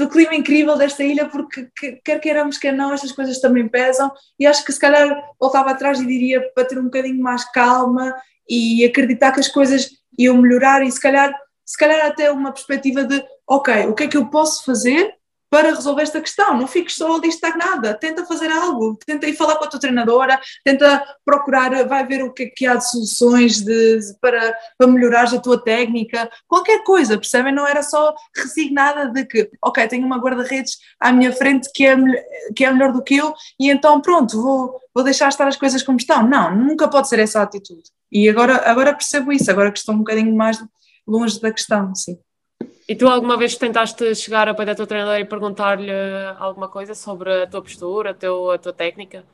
do clima incrível desta ilha, porque quer queiramos, quer não, estas coisas também pesam, e acho que se calhar voltava atrás e diria para ter um bocadinho mais calma e acreditar que as coisas iam melhorar. E se calhar, se calhar até uma perspectiva de, ok, o que é que eu posso fazer para resolver esta questão. Não fiques só ali estagnada, tenta fazer algo, tenta ir falar com a tua treinadora, tenta procurar, vai ver o que é que há de soluções de, para, para melhorar a tua técnica, qualquer coisa, percebem? Não era só resignada de que, ok, tenho uma guarda-redes à minha frente que é, que é melhor do que eu e então pronto, vou, vou deixar estar as coisas como estão. Não, nunca pode ser essa a atitude. E agora, agora percebo isso, agora que estou um bocadinho mais longe da questão, sim. E tu alguma vez tentaste chegar ao pé da tua treinadora e perguntar-lhe alguma coisa sobre a tua postura, a, teu, a tua técnica?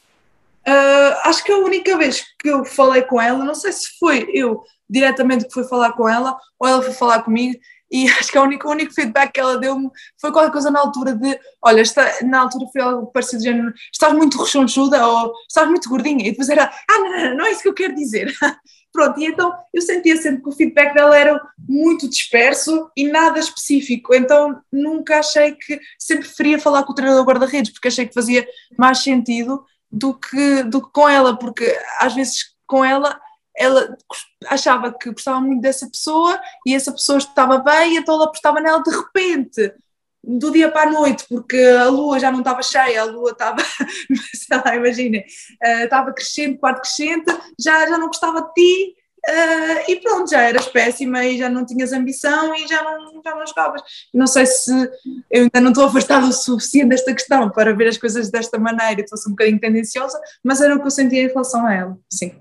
Uh, acho que a única vez que eu falei com ela, não sei se foi eu diretamente que fui falar com ela ou ela foi falar comigo, e acho que a única, o único feedback que ela deu-me foi qualquer coisa na altura de: olha, está, na altura foi algo parecido, género, estás muito rechonchuda ou estás muito gordinha, e depois era: ah, não, não, não é isso que eu quero dizer. Pronto, e então eu sentia sempre que o feedback dela era muito disperso e nada específico, então nunca achei que, sempre preferia falar com o treinador guarda-redes, porque achei que fazia mais sentido do que, do que com ela, porque às vezes com ela ela achava que gostava muito dessa pessoa e essa pessoa estava bem, então ela apostava nela de repente, do dia para a noite, porque a lua já não estava cheia, a lua estava, sei lá, imaginem, uh, estava crescente, quarto crescente, já, já não gostava de ti, uh, e pronto, já eras péssima e já não tinhas ambição e já não, já não jogavas. Não sei se eu ainda não estou afastada o suficiente desta questão para ver as coisas desta maneira, estou um bocadinho tendenciosa, mas era o que eu sentia em relação a ela, sim.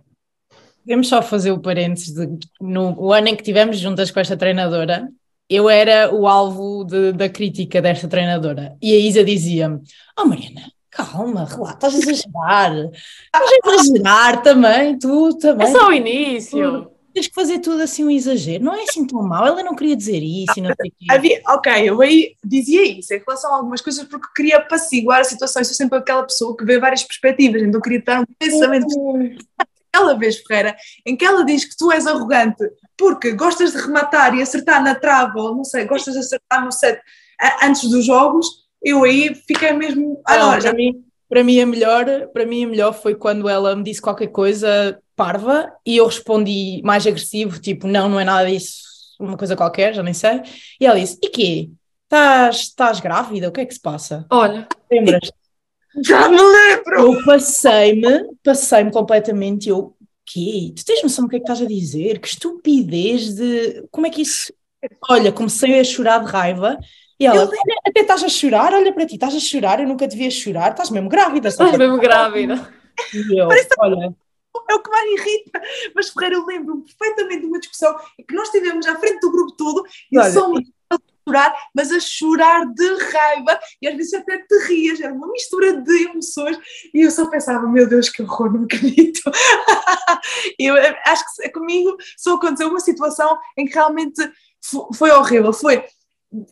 Podemos só fazer o parênteses de, no o ano em que estivemos juntas com esta treinadora, eu era o alvo de, da crítica desta treinadora. E a Isa dizia-me: Oh Mariana, calma, relaxa, estás a exagerar. Estás a exagerar também, tu também. É só o início. Tens que fazer tudo assim um exagero. Não é assim tão mal, ela não queria dizer isso. Não sei Havia, ok, eu aí dizia isso em relação a algumas coisas porque queria apaciguar a situação. Eu sou sempre aquela pessoa que vê várias perspectivas, então queria dar um pensamento aquela vez, Ferreira, em que ela diz que tu és arrogante porque gostas de rematar e acertar na trava, ou não sei, gostas de acertar no set antes dos jogos, eu aí fiquei mesmo. Ah, não, para, mim, para, mim é melhor, para mim a melhor foi quando ela me disse qualquer coisa parva e eu respondi mais agressivo, tipo, não, não é nada disso, uma coisa qualquer, já nem sei. E ela disse: E quê? Estás, estás grávida? O que é que se passa? Olha. Lembras? Já me lembro! Eu passei-me, passei-me completamente. Eu, quê? Tu tens noção do que é que estás a dizer? Que estupidez de. Como é que isso. Olha, comecei a chorar de raiva. E ela, olha, até estás a chorar, olha para ti, estás a chorar, eu nunca devia chorar, estás mesmo grávida. Estás mesmo grávida. E eu, olha. É o que mais irrita. Mas Ferreira, eu lembro-me perfeitamente de uma discussão que nós estivemos à frente do grupo todo e olha, só chorar, mas a chorar de raiva. E às vezes até te rias, era uma mistura de emoções. E eu só pensava, meu Deus, que horror, não acredito. eu eh, acho que comigo só aconteceu uma situação em que realmente foi horrível, foi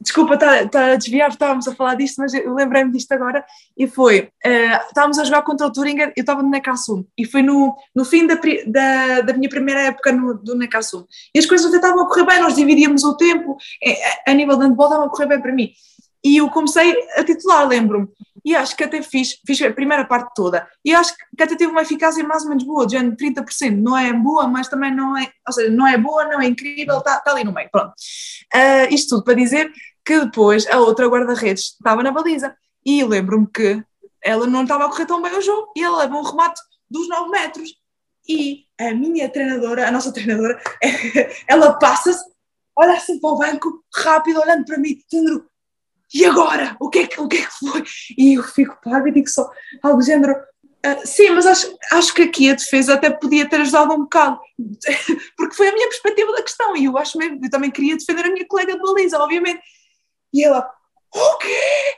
desculpa estar, estar a desviar, estávamos a falar disto, mas eu lembrei-me disto agora, e foi, uh, estávamos a jogar contra o Turinga, eu estava no Neckarsum, e foi no, no fim da, da, da minha primeira época no, do e as coisas até estavam a correr bem, nós dividíamos o tempo, a, a nível de handball estavam a correr bem para mim, e eu comecei a titular, lembro-me, e acho que até fiz, fiz a primeira parte toda, e acho que até teve uma eficácia mais ou menos boa, de 30%, não é boa, mas também não é, ou seja, não é boa, não é incrível, está, está ali no meio, pronto. Uh, isto tudo para dizer que depois a outra guarda-redes estava na baliza, e lembro-me que ela não estava a correr tão bem o jogo, e ela leva um remate dos 9 metros, e a minha treinadora, a nossa treinadora, ela passa-se, olha assim para o banco, rápido, olhando para mim, dizendo e agora? O que é que, o que, é que foi? E eu fico paga e digo só algo do género, uh, sim, mas acho, acho que aqui a defesa até podia ter ajudado um bocado, porque foi a minha perspectiva da questão, e eu acho mesmo, eu também queria defender a minha colega de baliza, obviamente. E ela, o quê?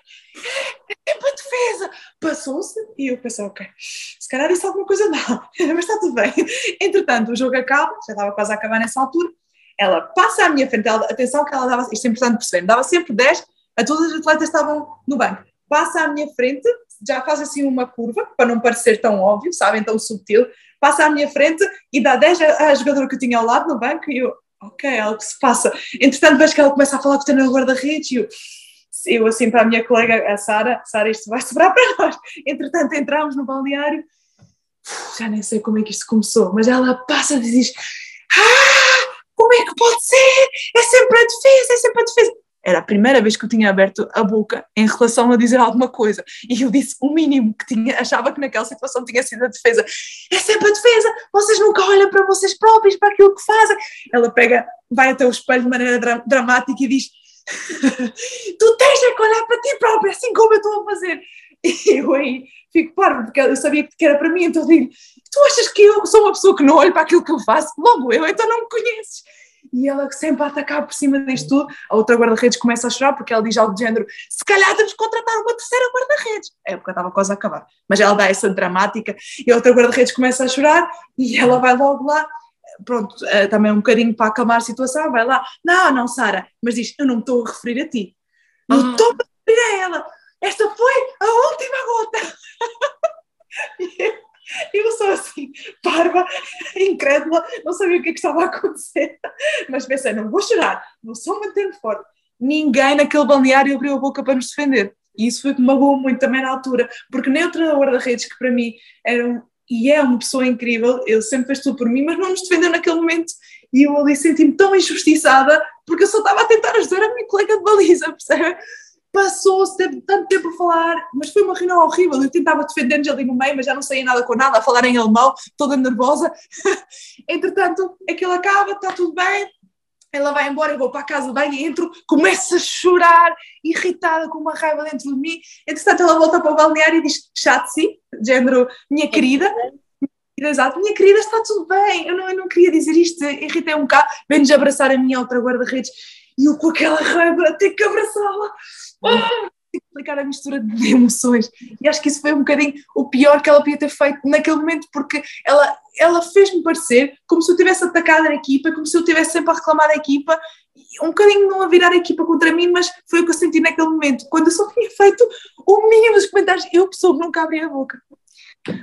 É para a defesa! Passou-se e eu pensei, ok, se calhar disse alguma coisa não, mas está tudo bem. Entretanto, o jogo acaba, já estava quase a acabar nessa altura, ela passa à minha frente, ela, atenção que ela dava, isto é importante perceber, dava sempre 10 a todas as atletas estavam no banco. Passa à minha frente, já faz assim uma curva, para não parecer tão óbvio, sabem, tão subtil, passa à minha frente e dá 10 à jogadora que eu tinha ao lado no banco e eu, ok, é algo que se passa. Entretanto, vejo que ela começa a falar com o treinador guarda-redes e eu, eu assim para a minha colega, a Sara, Sara, isto vai sobrar para nós. Entretanto, entramos no balneário, já nem sei como é que isto começou, mas ela passa e diz, ah, como é que pode ser? É sempre a defesa, é sempre a defesa era a primeira vez que eu tinha aberto a boca em relação a dizer alguma coisa. E eu disse o mínimo que tinha, achava que naquela situação tinha sido a defesa. É sempre a defesa, vocês nunca olham para vocês próprios, para aquilo que fazem. Ela pega, vai até o espelho de maneira dra dramática e diz: Tu tens é que olhar para ti próprio, assim como eu estou a fazer. E eu aí fico parvo, porque eu sabia que era para mim, então digo: Tu achas que eu sou uma pessoa que não olho para aquilo que eu faço? Logo eu, então não me conheces e ela sempre a atacar por cima disto tudo. A outra guarda-redes começa a chorar porque ela diz algo do género: se calhar temos que contratar uma terceira guarda-redes. A época estava quase a acabar, mas ela dá essa dramática e a outra guarda-redes começa a chorar e ela vai logo lá. Pronto, eh, também um bocadinho para acalmar a situação, vai lá, não, não, Sara, mas diz: Eu não me estou a referir a ti, não ah. estou a referir a ela, esta foi a última gota. Eu sou assim, parva, incrédula, não sabia o que, é que estava a acontecer, mas pensei, não vou chorar, vou só manter-me forte. Ninguém naquele balneário abriu a boca para nos defender. E isso foi que me magoou muito também na altura, porque nem o treinador da redes, que para mim era um, e é uma pessoa incrível, ele sempre fez tudo por mim, mas não nos defendeu naquele momento. E eu ali senti-me tão injustiçada, porque eu só estava a tentar ajudar a minha colega de baliza, percebe? Passou-se, teve tanto tempo a falar, mas foi uma reunião horrível. Eu tentava defender-nos ali no meio, mas já não saía nada com nada, a falar em alemão, toda nervosa. Entretanto, aquilo acaba, está tudo bem. Ela vai embora, eu vou para a casa bem e entro, começo a chorar, irritada, com uma raiva dentro de mim. Entretanto, ela volta para o balneário e diz: Chatsi, género, minha querida, Exato, minha querida, está tudo bem. Eu não, eu não queria dizer isto, irritei um bocado. Vem-nos abraçar a minha outra guarda-redes e eu com aquela raiva ter que abraçá-la explicar a mistura de emoções. E acho que isso foi um bocadinho o pior que ela podia ter feito naquele momento, porque ela, ela fez-me parecer como se eu tivesse atacado a equipa, como se eu tivesse sempre a reclamar da equipa, um bocadinho não a virar a equipa contra mim, mas foi o que eu senti naquele momento, quando eu só tinha feito o mínimo dos comentários. Eu, pessoa que nunca abri a boca.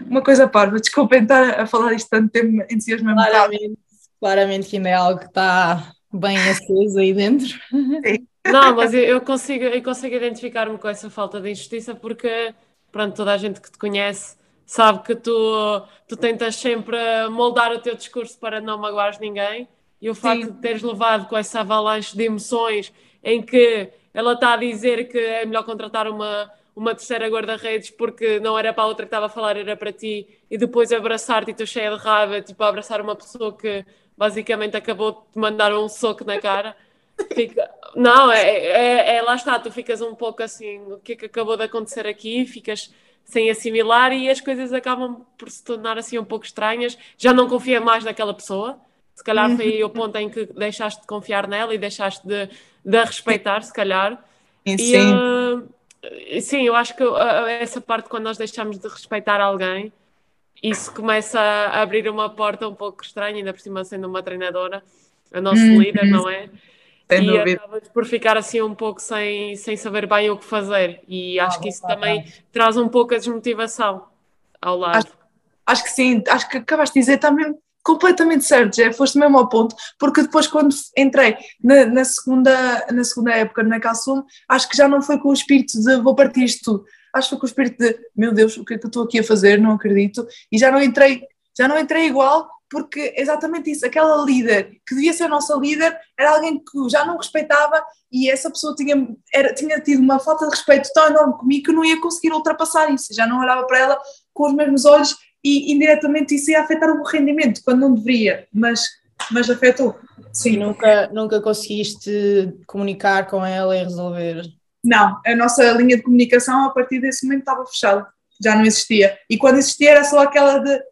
Uma coisa parva, desculpem estar a falar isto tanto tempo, entusiasmo Claramente, claramente que ainda é algo que está bem aceso aí dentro. Sim. Não, mas eu consigo, eu consigo identificar-me com essa falta de injustiça porque, pronto, toda a gente que te conhece sabe que tu, tu tentas sempre moldar o teu discurso para não magoares ninguém e o facto Sim. de teres levado com essa avalanche de emoções em que ela está a dizer que é melhor contratar uma, uma terceira guarda-redes porque não era para a outra que estava a falar, era para ti, e depois abraçar-te e tu cheia de raiva, tipo, abraçar uma pessoa que basicamente acabou de mandar um soco na cara. Fica... Não, é, é, é, lá está, tu ficas um pouco assim, o que é que acabou de acontecer aqui, ficas sem assimilar e as coisas acabam por se tornar assim um pouco estranhas. Já não confia mais naquela pessoa. Se calhar foi aí o ponto em que deixaste de confiar nela e deixaste de, de a respeitar, se calhar. Sim. E, uh, sim, eu acho que uh, essa parte quando nós deixamos de respeitar alguém, isso começa a abrir uma porta um pouco estranha, ainda por cima sendo uma treinadora, a nossa uhum. líder, não é? Sem e dúvida. acabas por ficar assim um pouco sem, sem saber bem o que fazer. E acho que isso também traz um pouco a desmotivação ao lado. Acho, acho, que sim, acho que acabaste de dizer também completamente certo, já foste mesmo ao ponto, porque depois quando entrei na, na segunda, na segunda época na Calçum, acho que já não foi com o espírito de vou partir isto tudo, acho que foi com o espírito de meu Deus, o que é que eu estou aqui a fazer, não acredito, e já não entrei, já não entrei igual, porque exatamente isso, aquela líder que devia ser a nossa líder era alguém que já não respeitava e essa pessoa tinha, era, tinha tido uma falta de respeito tão enorme comigo que eu não ia conseguir ultrapassar isso, já não olhava para ela com os mesmos olhos e indiretamente isso ia afetar o meu rendimento, quando não deveria, mas, mas afetou. Sim. E nunca, nunca conseguiste comunicar com ela e resolver? Não, a nossa linha de comunicação a partir desse momento estava fechada, já não existia. E quando existia era só aquela de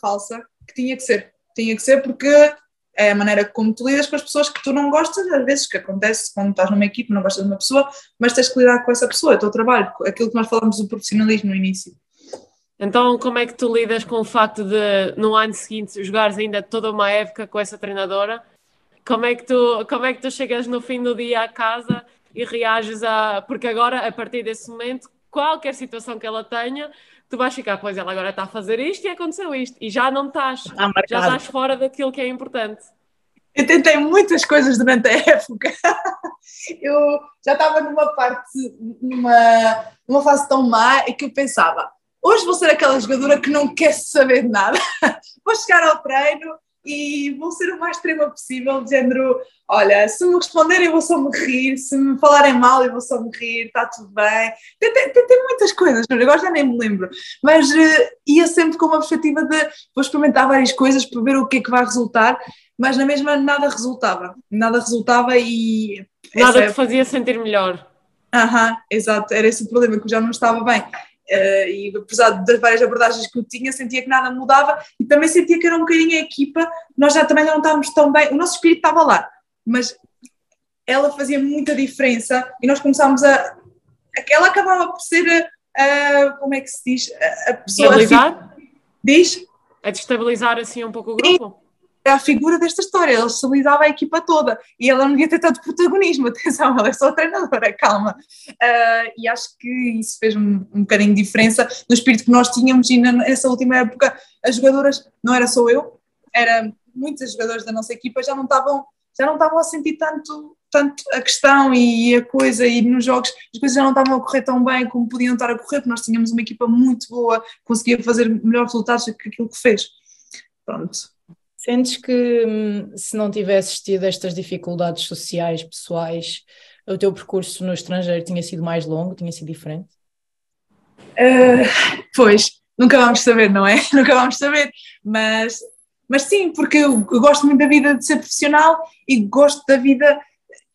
falsa, que tinha que ser. Tinha que ser porque é a maneira como tu lidas com as pessoas que tu não gostas, às vezes que acontece quando estás numa equipe, não gostas de uma pessoa, mas tens que lidar com essa pessoa, é o teu trabalho, aquilo que nós falamos do profissionalismo no início. Então, como é que tu lidas com o facto de no ano seguinte jogares ainda toda uma época com essa treinadora? Como é que tu, como é que tu chegas no fim do dia à casa e reages a. Porque agora, a partir desse momento, qualquer situação que ela tenha, tu vais ficar, pois ela agora está a fazer isto e aconteceu isto, e já não estás, já estás fora daquilo que é importante. Eu tentei muitas coisas durante a época. Eu já estava numa parte, numa, numa fase tão má que eu pensava, hoje vou ser aquela jogadora que não quer saber de nada. Vou chegar ao treino, e vou ser o mais extrema possível, de género, olha, se me responderem eu vou só me rir, se me falarem mal eu vou só me rir, está tudo bem. Tem, tem, tem muitas coisas, agora já nem me lembro, mas uh, ia sempre com uma perspectiva de vou experimentar várias coisas para ver o que é que vai resultar, mas na mesma nada resultava, nada resultava e... Nada te fazia sentir melhor. Aham, exato, era esse o problema, que eu já não estava bem. Uh, e apesar das várias abordagens que eu tinha, sentia que nada mudava e também sentia que era um bocadinho a equipa, nós já também não estávamos tão bem, o nosso espírito estava lá, mas ela fazia muita diferença e nós começámos a. Ela acabava por ser, a, a como é que se diz? A, a pessoa. Destabilizar? Diz? A destabilizar assim um pouco o grupo? É a figura desta história, ele estabilizava a equipa toda e ela não devia ter tanto protagonismo, atenção, ela é só treinadora, calma. Uh, e acho que isso fez um, um bocadinho de diferença no espírito que nós tínhamos e nessa última época as jogadoras, não era só eu, era muitos jogadores da nossa equipa já não estavam já não estavam a sentir tanto tanto a questão e a coisa e nos jogos as coisas já não estavam a correr tão bem como podiam estar a correr, porque nós tínhamos uma equipa muito boa, conseguia fazer melhores resultados do que aquilo que fez. Pronto. Sentes que hum, se não tivesses tido estas dificuldades sociais, pessoais, o teu percurso no estrangeiro tinha sido mais longo, tinha sido diferente? Uh, pois, nunca vamos saber, não é? Nunca vamos saber, mas, mas sim, porque eu, eu gosto muito da vida de ser profissional e gosto da vida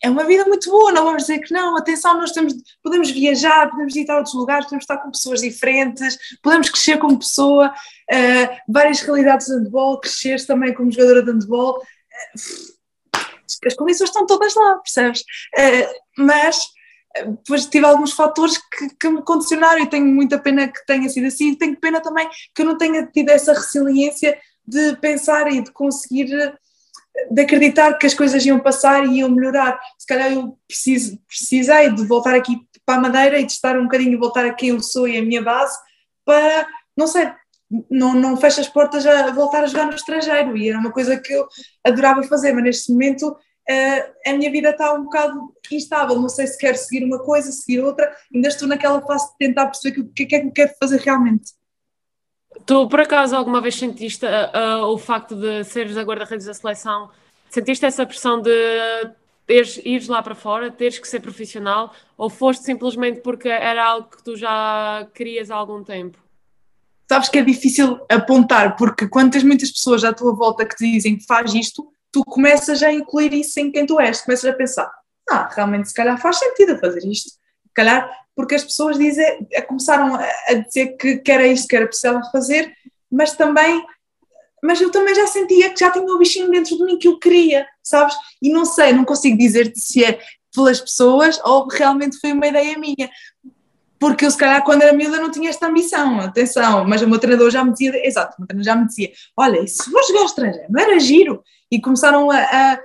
é uma vida muito boa, não vamos dizer que não. Atenção, nós temos, podemos viajar, podemos visitar outros lugares, podemos estar com pessoas diferentes, podemos crescer como pessoa, uh, várias realidades de handball, crescer também como jogadora de handball. Uh, as condições estão todas lá, percebes? Uh, mas depois tive alguns fatores que, que, me condicionaram e tenho muita pena que tenha sido assim. Tenho pena também que eu não tenha tido essa resiliência de pensar e de conseguir de acreditar que as coisas iam passar e iam melhorar. Se calhar eu preciso, precisei de voltar aqui para a Madeira e de estar um bocadinho, voltar a quem eu sou e a minha base para, não sei, não, não fecho as portas a voltar a jogar no estrangeiro e era uma coisa que eu adorava fazer, mas neste momento uh, a minha vida está um bocado instável, não sei se quero seguir uma coisa, seguir outra, ainda estou naquela fase de tentar perceber o que, que é que eu quero fazer realmente. Tu, por acaso, alguma vez sentiste uh, uh, o facto de seres a guarda-redes da seleção? Sentiste essa pressão de teres, ires lá para fora, teres que ser profissional? Ou foste simplesmente porque era algo que tu já querias há algum tempo? Sabes que é difícil apontar, porque quando tens muitas pessoas à tua volta que te dizem que faz isto, tu começas a incluir isso em quem tu és, começas a pensar, ah, realmente se calhar faz sentido fazer isto. Calhar porque as pessoas dizem, começaram a dizer que, que era isto que era preciso fazer, mas também mas eu também já sentia que já tinha o bichinho dentro de mim que eu queria, sabes? E não sei, não consigo dizer-te se é pelas pessoas ou realmente foi uma ideia minha. Porque eu, se calhar, quando era miúda, não tinha esta ambição, atenção, mas o meu treinador já me dizia, exato, o meu treinador já me dizia: olha, e se for jogar estrangeiro, não era giro? E começaram a,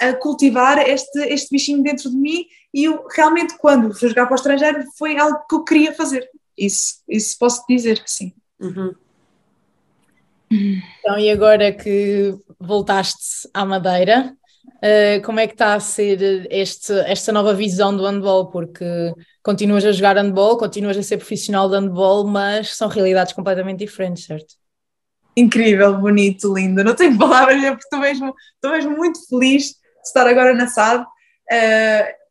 a cultivar este, este bichinho dentro de mim e eu realmente, quando fui jogar para o estrangeiro, foi algo que eu queria fazer. Isso, isso posso dizer que sim. Uhum. Então, e agora que voltaste à Madeira, uh, como é que está a ser este, esta nova visão do handball? Porque continuas a jogar handball, continuas a ser profissional de handball, mas são realidades completamente diferentes, certo? Incrível, bonito, lindo. Não tenho palavras, porque estou mesmo, estou mesmo muito feliz estar agora na SAD. Uh,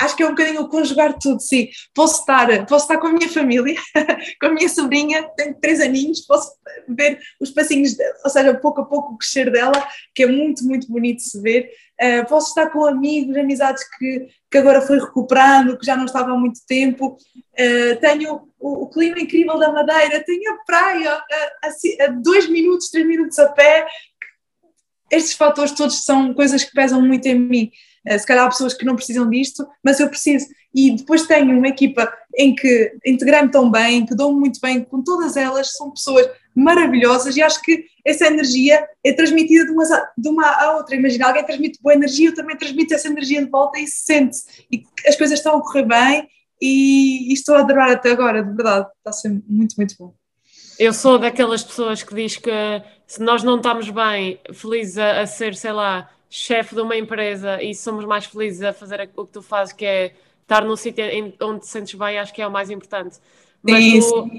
acho que é um bocadinho o conjugar tudo, sim. Posso estar, posso estar com a minha família, com a minha sobrinha, tenho três aninhos, posso ver os passinhos, ou seja, pouco a pouco o crescer dela, que é muito, muito bonito de se ver. Uh, posso estar com amigos, amizades que, que agora foi recuperando, que já não estava há muito tempo. Uh, tenho o, o, clima incrível da Madeira, tenho a praia a, a, a dois minutos, três minutos a pé. Estes fatores todos são coisas que pesam muito em mim. Eh, se calhar há pessoas que não precisam disto, mas eu preciso. E depois tenho uma equipa em que integrei-me tão bem, que dou muito bem com todas elas, são pessoas maravilhosas e acho que essa energia é transmitida de uma, de uma à outra. Imagina, alguém transmite boa energia, eu também transmito essa energia de volta e sente-se. E as coisas estão a correr bem e, e estou a adorar até agora, de verdade. Está a ser muito, muito bom. Eu sou daquelas pessoas que diz que se nós não estamos bem, felizes a, a ser, sei lá, chefe de uma empresa e somos mais felizes a fazer o que tu fazes, que é estar num sítio onde te sentes bem, acho que é o mais importante. Mas tu,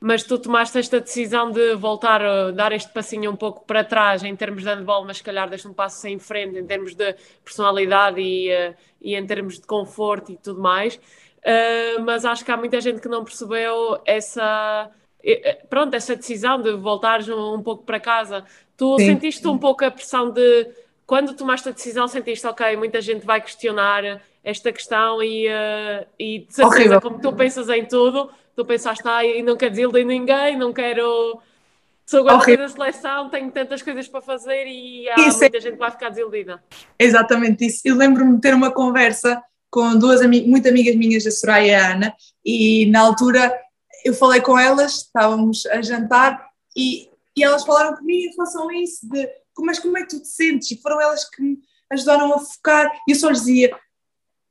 mas tu tomaste esta decisão de voltar a dar este passinho um pouco para trás em termos de handball, mas se calhar deste um passo em frente em termos de personalidade e, uh, e em termos de conforto e tudo mais. Uh, mas acho que há muita gente que não percebeu essa pronto, essa decisão de voltar um, pouco para casa. Tu Sim. sentiste um pouco a pressão de quando tomaste a decisão, sentiste, ok, muita gente vai questionar esta questão e, uh, e de certeza, Horrível. como tu pensas em tudo, tu pensaste, ah, e não quero desiludir ninguém, não quero. Sou guarda da seleção, tenho tantas coisas para fazer e há isso muita é... gente que vai ficar desiludida. Exatamente isso. Eu lembro-me de ter uma conversa com duas ami muito amigas minhas, a Soraya e a Ana, e na altura eu falei com elas, estávamos a jantar e, e elas falaram comigo em relação a isso, de mas como é que tu te sentes? E foram elas que me ajudaram a focar e eu só lhes dizia,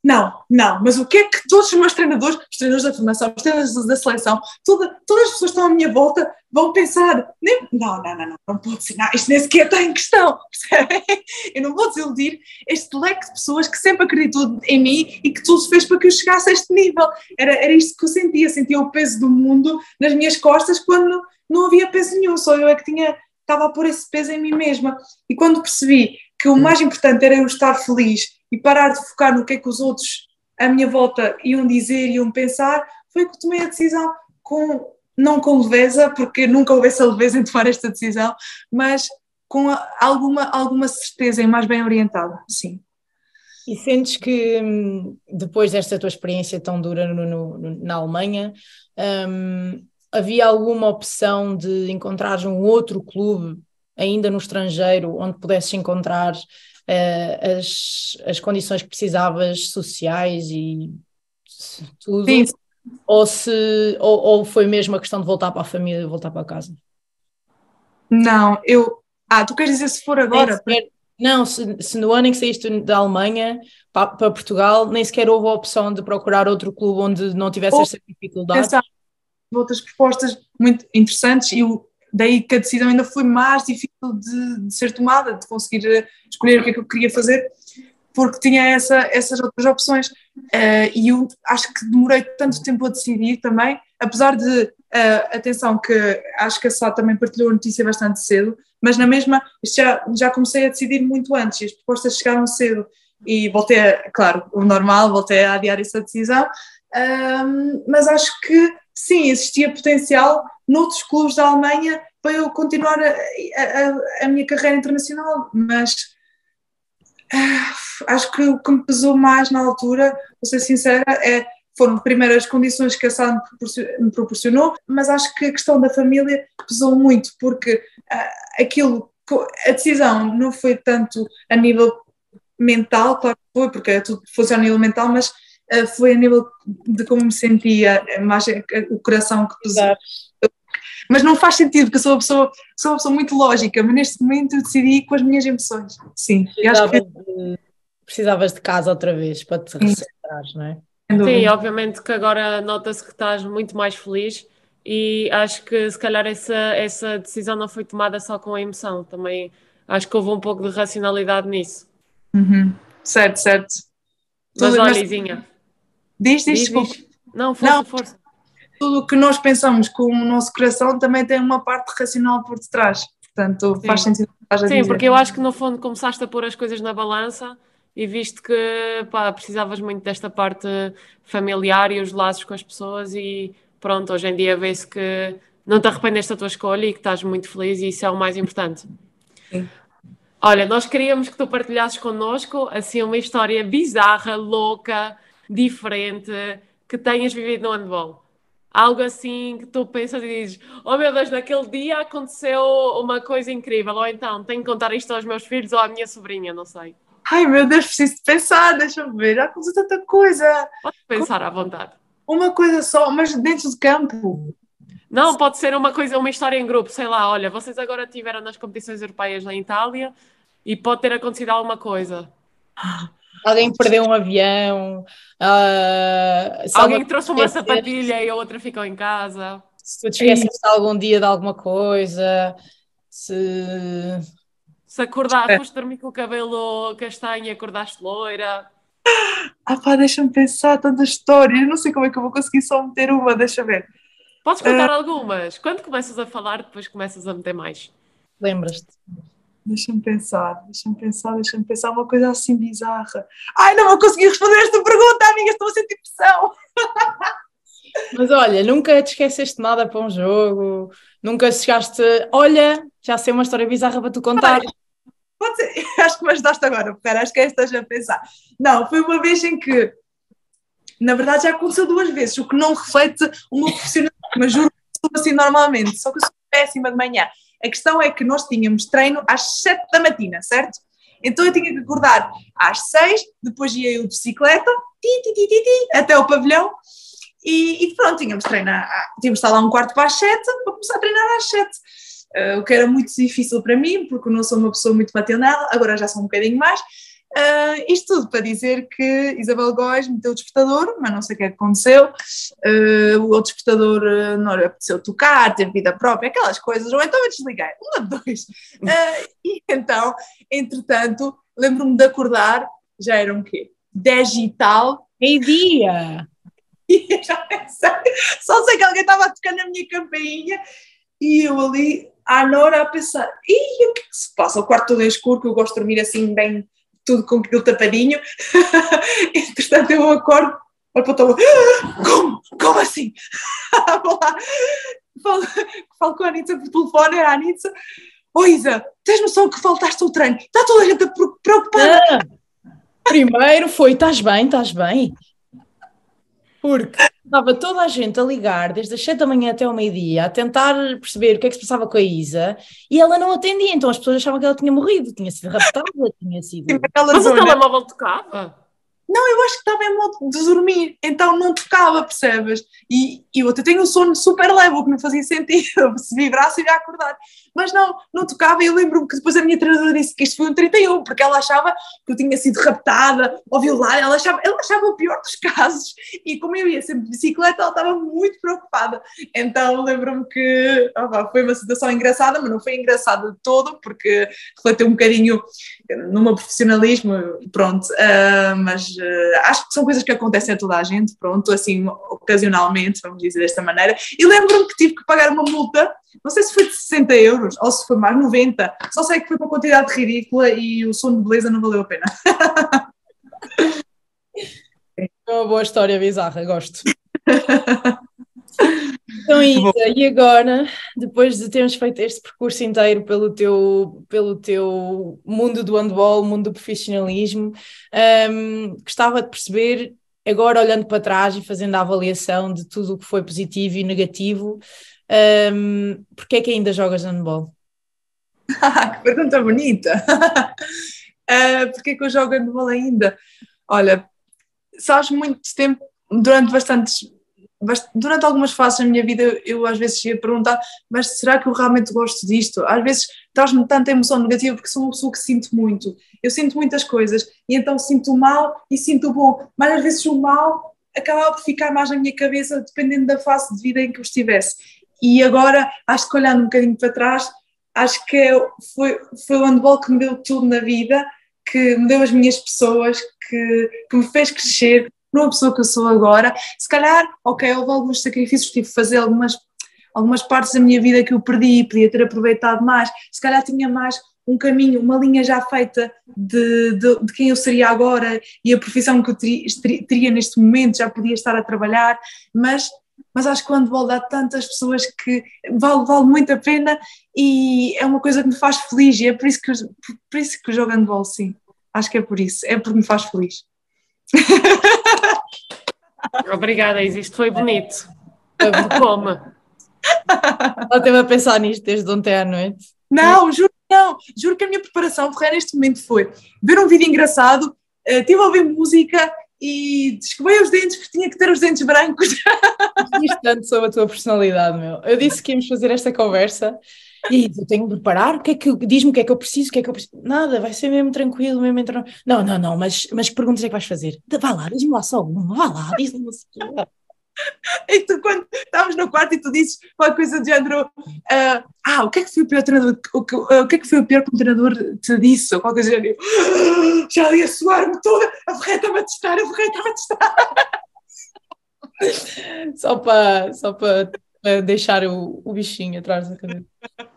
não, não, mas o que é que todos os meus treinadores, os treinadores da formação, os treinadores da seleção, toda, todas as pessoas que estão à minha volta vão pensar: nem, não, não, não, não, não pode ser, não, isto nem sequer está em questão, percebem? Eu não vou desiludir este leque de pessoas que sempre acreditou em mim e que tudo fez para que eu chegasse a este nível. Era, era isto que eu sentia, sentia o peso do mundo nas minhas costas quando não havia peso nenhum, só eu é que tinha, estava a pôr esse peso em mim mesma. E quando percebi que o mais importante era eu estar feliz e parar de focar no que é que os outros à minha volta iam dizer, iam pensar, foi que tomei a decisão com, não com leveza, porque nunca houve essa leveza em tomar esta decisão, mas com alguma, alguma certeza e mais bem orientada, sim. E sentes que hum, depois desta tua experiência tão dura no, no, na Alemanha, um, havia alguma opção de encontrares um outro clube ainda no estrangeiro onde pudesses encontrar uh, as, as condições que precisavas sociais e tudo? Sim. Ou, se, ou, ou foi mesmo a questão de voltar para a família e voltar para casa? Não, eu. Ah, tu queres dizer se for agora? Sequer, não, se, se, no ano em que saíste da Alemanha para, para, Portugal, nem sequer houve a opção de procurar outro clube onde não tivesse esta dificuldade. Outras propostas muito interessantes e o, daí que a decisão ainda foi mais difícil de, de, ser tomada, de conseguir eh, escolher o que é que eu queria fazer, porque tinha essa, essas outras opções. Uh, e eu acho que demorei tanto tempo a decidir também, apesar de, uh, atenção, que acho que a Sá também partilhou a notícia bastante cedo, mas na mesma, já, já comecei a decidir muito antes, e as propostas chegaram cedo, e voltei, a, claro, o normal, voltei a adiar essa decisão, mas acho que sim, existia potencial noutros clubes da Alemanha para eu continuar a, a, a minha carreira internacional, mas acho que o que me pesou mais na altura, vou ser sincera, é, foram primeiro as condições que a SAD me proporcionou, mas acho que a questão da família pesou muito, porque uh, aquilo, a decisão não foi tanto a nível mental, claro que foi, porque tudo funciona a nível mental, mas uh, foi a nível de como me sentia, mais o coração que pesou. Mas não faz sentido, porque eu sou uma pessoa, sou uma pessoa muito lógica, mas neste momento eu decidi ir com as minhas emoções. Sim, precisavas, que... de, precisavas de casa outra vez para te recentrar, não é? Sim, obviamente que agora nota-se que estás muito mais feliz e acho que se calhar essa, essa decisão não foi tomada só com a emoção, também acho que houve um pouco de racionalidade nisso. Uhum. Certo, certo. Mas olha, Izinha. Diz, diz, diz, diz. Não, força, não. força tudo o que nós pensamos com o nosso coração também tem uma parte racional por detrás. Portanto, Sim. faz sentido que estás a Sim, dizer. porque eu acho que no fundo começaste a pôr as coisas na balança e viste que pá, precisavas muito desta parte familiar e os laços com as pessoas e pronto, hoje em dia vê-se que não te arrependeste da tua escolha e que estás muito feliz e isso é o mais importante. Sim. Olha, nós queríamos que tu partilhasses connosco assim uma história bizarra, louca, diferente, que tenhas vivido no handball algo assim que tu pensas e dizes: Oh meu Deus, naquele dia aconteceu uma coisa incrível, ou então tenho que contar isto aos meus filhos ou à minha sobrinha, não sei. Ai meu Deus, preciso de pensar, deixa-me ver, já aconteceu tanta coisa. Pode pensar à vontade. Uma coisa só, mas dentro de campo. Não, pode ser uma coisa, uma história em grupo, sei lá, olha, vocês agora estiveram nas competições europeias na Itália e pode ter acontecido alguma coisa. Alguém perdeu um avião. Uh, Alguém trouxe uma sapatilha e a outra ficou em casa. Se tu te esqueces algum dia de alguma coisa. Se. Se acordaste, é. foste dormir com o cabelo castanho e acordaste loira. Ah pá, deixa-me pensar tanta história. Eu não sei como é que eu vou conseguir só meter uma, deixa ver. Podes contar uh, algumas? Quando começas a falar, depois começas a meter mais. Lembras-te? Deixa-me pensar, deixa-me pensar, deixa-me pensar uma coisa assim bizarra. Ai, não vou conseguir responder esta pergunta, amiga, estou a sentir pressão. Mas olha, nunca te esqueceste nada para um jogo, nunca chegaste, olha, já sei uma história bizarra para tu contar. Pode ser, acho que me ajudaste agora, espera, acho que é estás a pensar. Não, foi uma vez em que, na verdade já aconteceu duas vezes, o que não reflete o meu mas juro que sou assim normalmente, só que eu sou péssima de manhã. A questão é que nós tínhamos treino às 7 da matina, certo? Então eu tinha que acordar às 6, depois ia eu de bicicleta, ti, ti, ti, ti, até o pavilhão, e, e, pronto, tínhamos treinar, tínhamos de estar lá um quarto para as 7 para começar a treinar às 7. Uh, eh, o que era muito difícil para mim, porque eu não sou uma pessoa muito maternal, agora já sou um bocadinho mais, Uh, isto tudo para dizer que Isabel Góes meteu o despertador, mas não sei o que, é aconteceu. Uh, o outro despertador uh, não lhe apeteceu tocar, teve vida própria, aquelas coisas, ou então eu desliguei, um de dois. E então, entretanto, lembro-me de acordar, já era um quê? 10 e tal. Meio-dia! Só sei que alguém estava a tocar na minha campainha e eu ali, à Nora, a pensar: e o que é que se passa? O quarto todo é escuro, que eu gosto de dormir assim, bem tudo com aquilo tapadinho. Entretanto, eu acordo, olho para o tolo, como? Como assim? Vou lá, falo, falo com a Anitta por telefone, a Anitta. Oh Isa, tens noção que faltaste o treino? Está toda a gente preocupada. Ah, primeiro foi, estás bem, estás bem? Porque estava toda a gente a ligar desde as 7 da manhã até ao meio-dia a tentar perceber o que é que se passava com a Isa e ela não atendia, então as pessoas achavam que ela tinha morrido, tinha sido raptada, tinha sido. Mas o telemóvel tocava? Não, eu acho que estava em modo de dormir, então não tocava, percebes? E, e eu tenho um sono super leve, o que não fazia sentido, se vibrasse ia acordar. Mas não, não tocava, e eu lembro-me que depois a minha treinadora disse que isto foi um 31, porque ela achava que eu tinha sido raptada ou violada, ela achava, ela achava o pior dos casos, e como eu ia sempre de bicicleta, ela estava muito preocupada. Então lembro-me que foi uma situação engraçada, mas não foi engraçada de todo, porque refletiu um bocadinho no meu profissionalismo, pronto, uh, mas uh, acho que são coisas que acontecem a toda a gente, pronto, assim, ocasionalmente, vamos dizer desta maneira. E lembro-me que tive que pagar uma multa, não sei se foi de 60 euros ou se foi mais 90, só sei que foi uma quantidade ridícula e o sono de beleza não valeu a pena. É uma boa história bizarra, gosto. Então, Isa, e agora, depois de termos feito este percurso inteiro pelo teu, pelo teu mundo do handball, mundo do profissionalismo, um, gostava de perceber, agora olhando para trás e fazendo a avaliação de tudo o que foi positivo e negativo, um, porque é que ainda jogas handball? que pergunta bonita! uh, porque é que eu jogo handball ainda? Olha, sabes muito tempo, durante bastantes durante algumas fases da minha vida eu às vezes ia perguntar, mas será que eu realmente gosto disto? Às vezes traz-me tanta emoção negativa porque sou uma pessoa que sinto muito. Eu sinto muitas coisas e então sinto mal e sinto bom, mas às vezes o mal acabava por ficar mais na minha cabeça dependendo da fase de vida em que eu estivesse. E agora, acho que olhando um bocadinho para trás, acho que é foi, foi o handball que me deu tudo na vida, que me deu as minhas pessoas, que, que me fez crescer, uma pessoa que eu sou agora. Se calhar, ok, houve alguns sacrifícios, tive que fazer algumas, algumas partes da minha vida que eu perdi, podia ter aproveitado mais. Se calhar tinha mais um caminho, uma linha já feita de, de, de quem eu seria agora e a profissão que eu teria, teria, neste momento, já podia estar a trabalhar, mas, mas acho que o handball dá tantas pessoas que vale, vale muito a pena e é uma coisa que me faz feliz e é por isso que, por isso que eu jogo handball, sim. Acho que é por isso, é porque me faz feliz. Obrigada, Isa. Isto foi bonito. Como? Ela esteve a pensar nisto desde ontem à noite. Não, juro que não. Juro que a minha preparação para neste momento foi ver um vídeo engraçado, uh, estive a ouvir música e descobri os dentes porque tinha que ter os dentes brancos. Diz tanto sobre a tua personalidade, meu. Eu disse que íamos fazer esta conversa e eu tenho de preparar, o que é que diz-me o que é que eu preciso, o que é que eu preciso. Nada, vai ser mesmo tranquilo, mesmo entrar. Não, não, não, mas, mas que perguntas é que vais fazer? Vá lá, diz-me lá só uma, vá lá, diz-me E tu, quando estávamos no quarto e tu dizes uma coisa de género, uh, ah, o que é que foi o pior treinador, o que, uh, o que é que foi o pior que o treinador te disse, ou qualquer coisa de género, ah, já ia suar-me toda, a ferreira estava a testar, a ferreira estava a testar. só para, só para deixar o, o bichinho atrás da cabeça.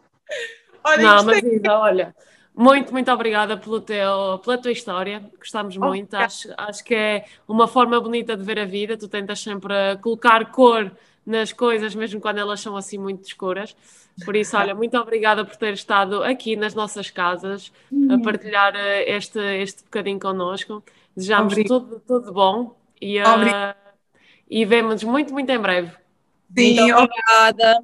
olha, não, mas Isa, olha, muito, muito obrigada pelo teu, pela tua história, gostamos oh, muito, acho, acho que é uma forma bonita de ver a vida, tu tentas sempre colocar cor nas coisas, mesmo quando elas são assim muito escuras. Por isso, olha, muito obrigada por ter estado aqui nas nossas casas a hum. partilhar eh, este, este bocadinho connosco. Desejamos tudo, tudo bom e, uh, e vemos muito, muito em breve. Sim, obrigada.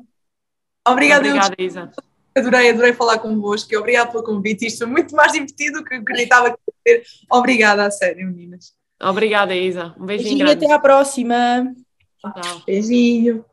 Obrigada, obrigada Isa. Adorei, adorei falar convosco e obrigada pelo convite. Isto foi muito mais divertido do que eu acreditava que ia ser. Obrigada, a sério, meninas. Obrigada, Isa. Um beijinho, beijinho grande. até à próxima. Tchau. Beijinho.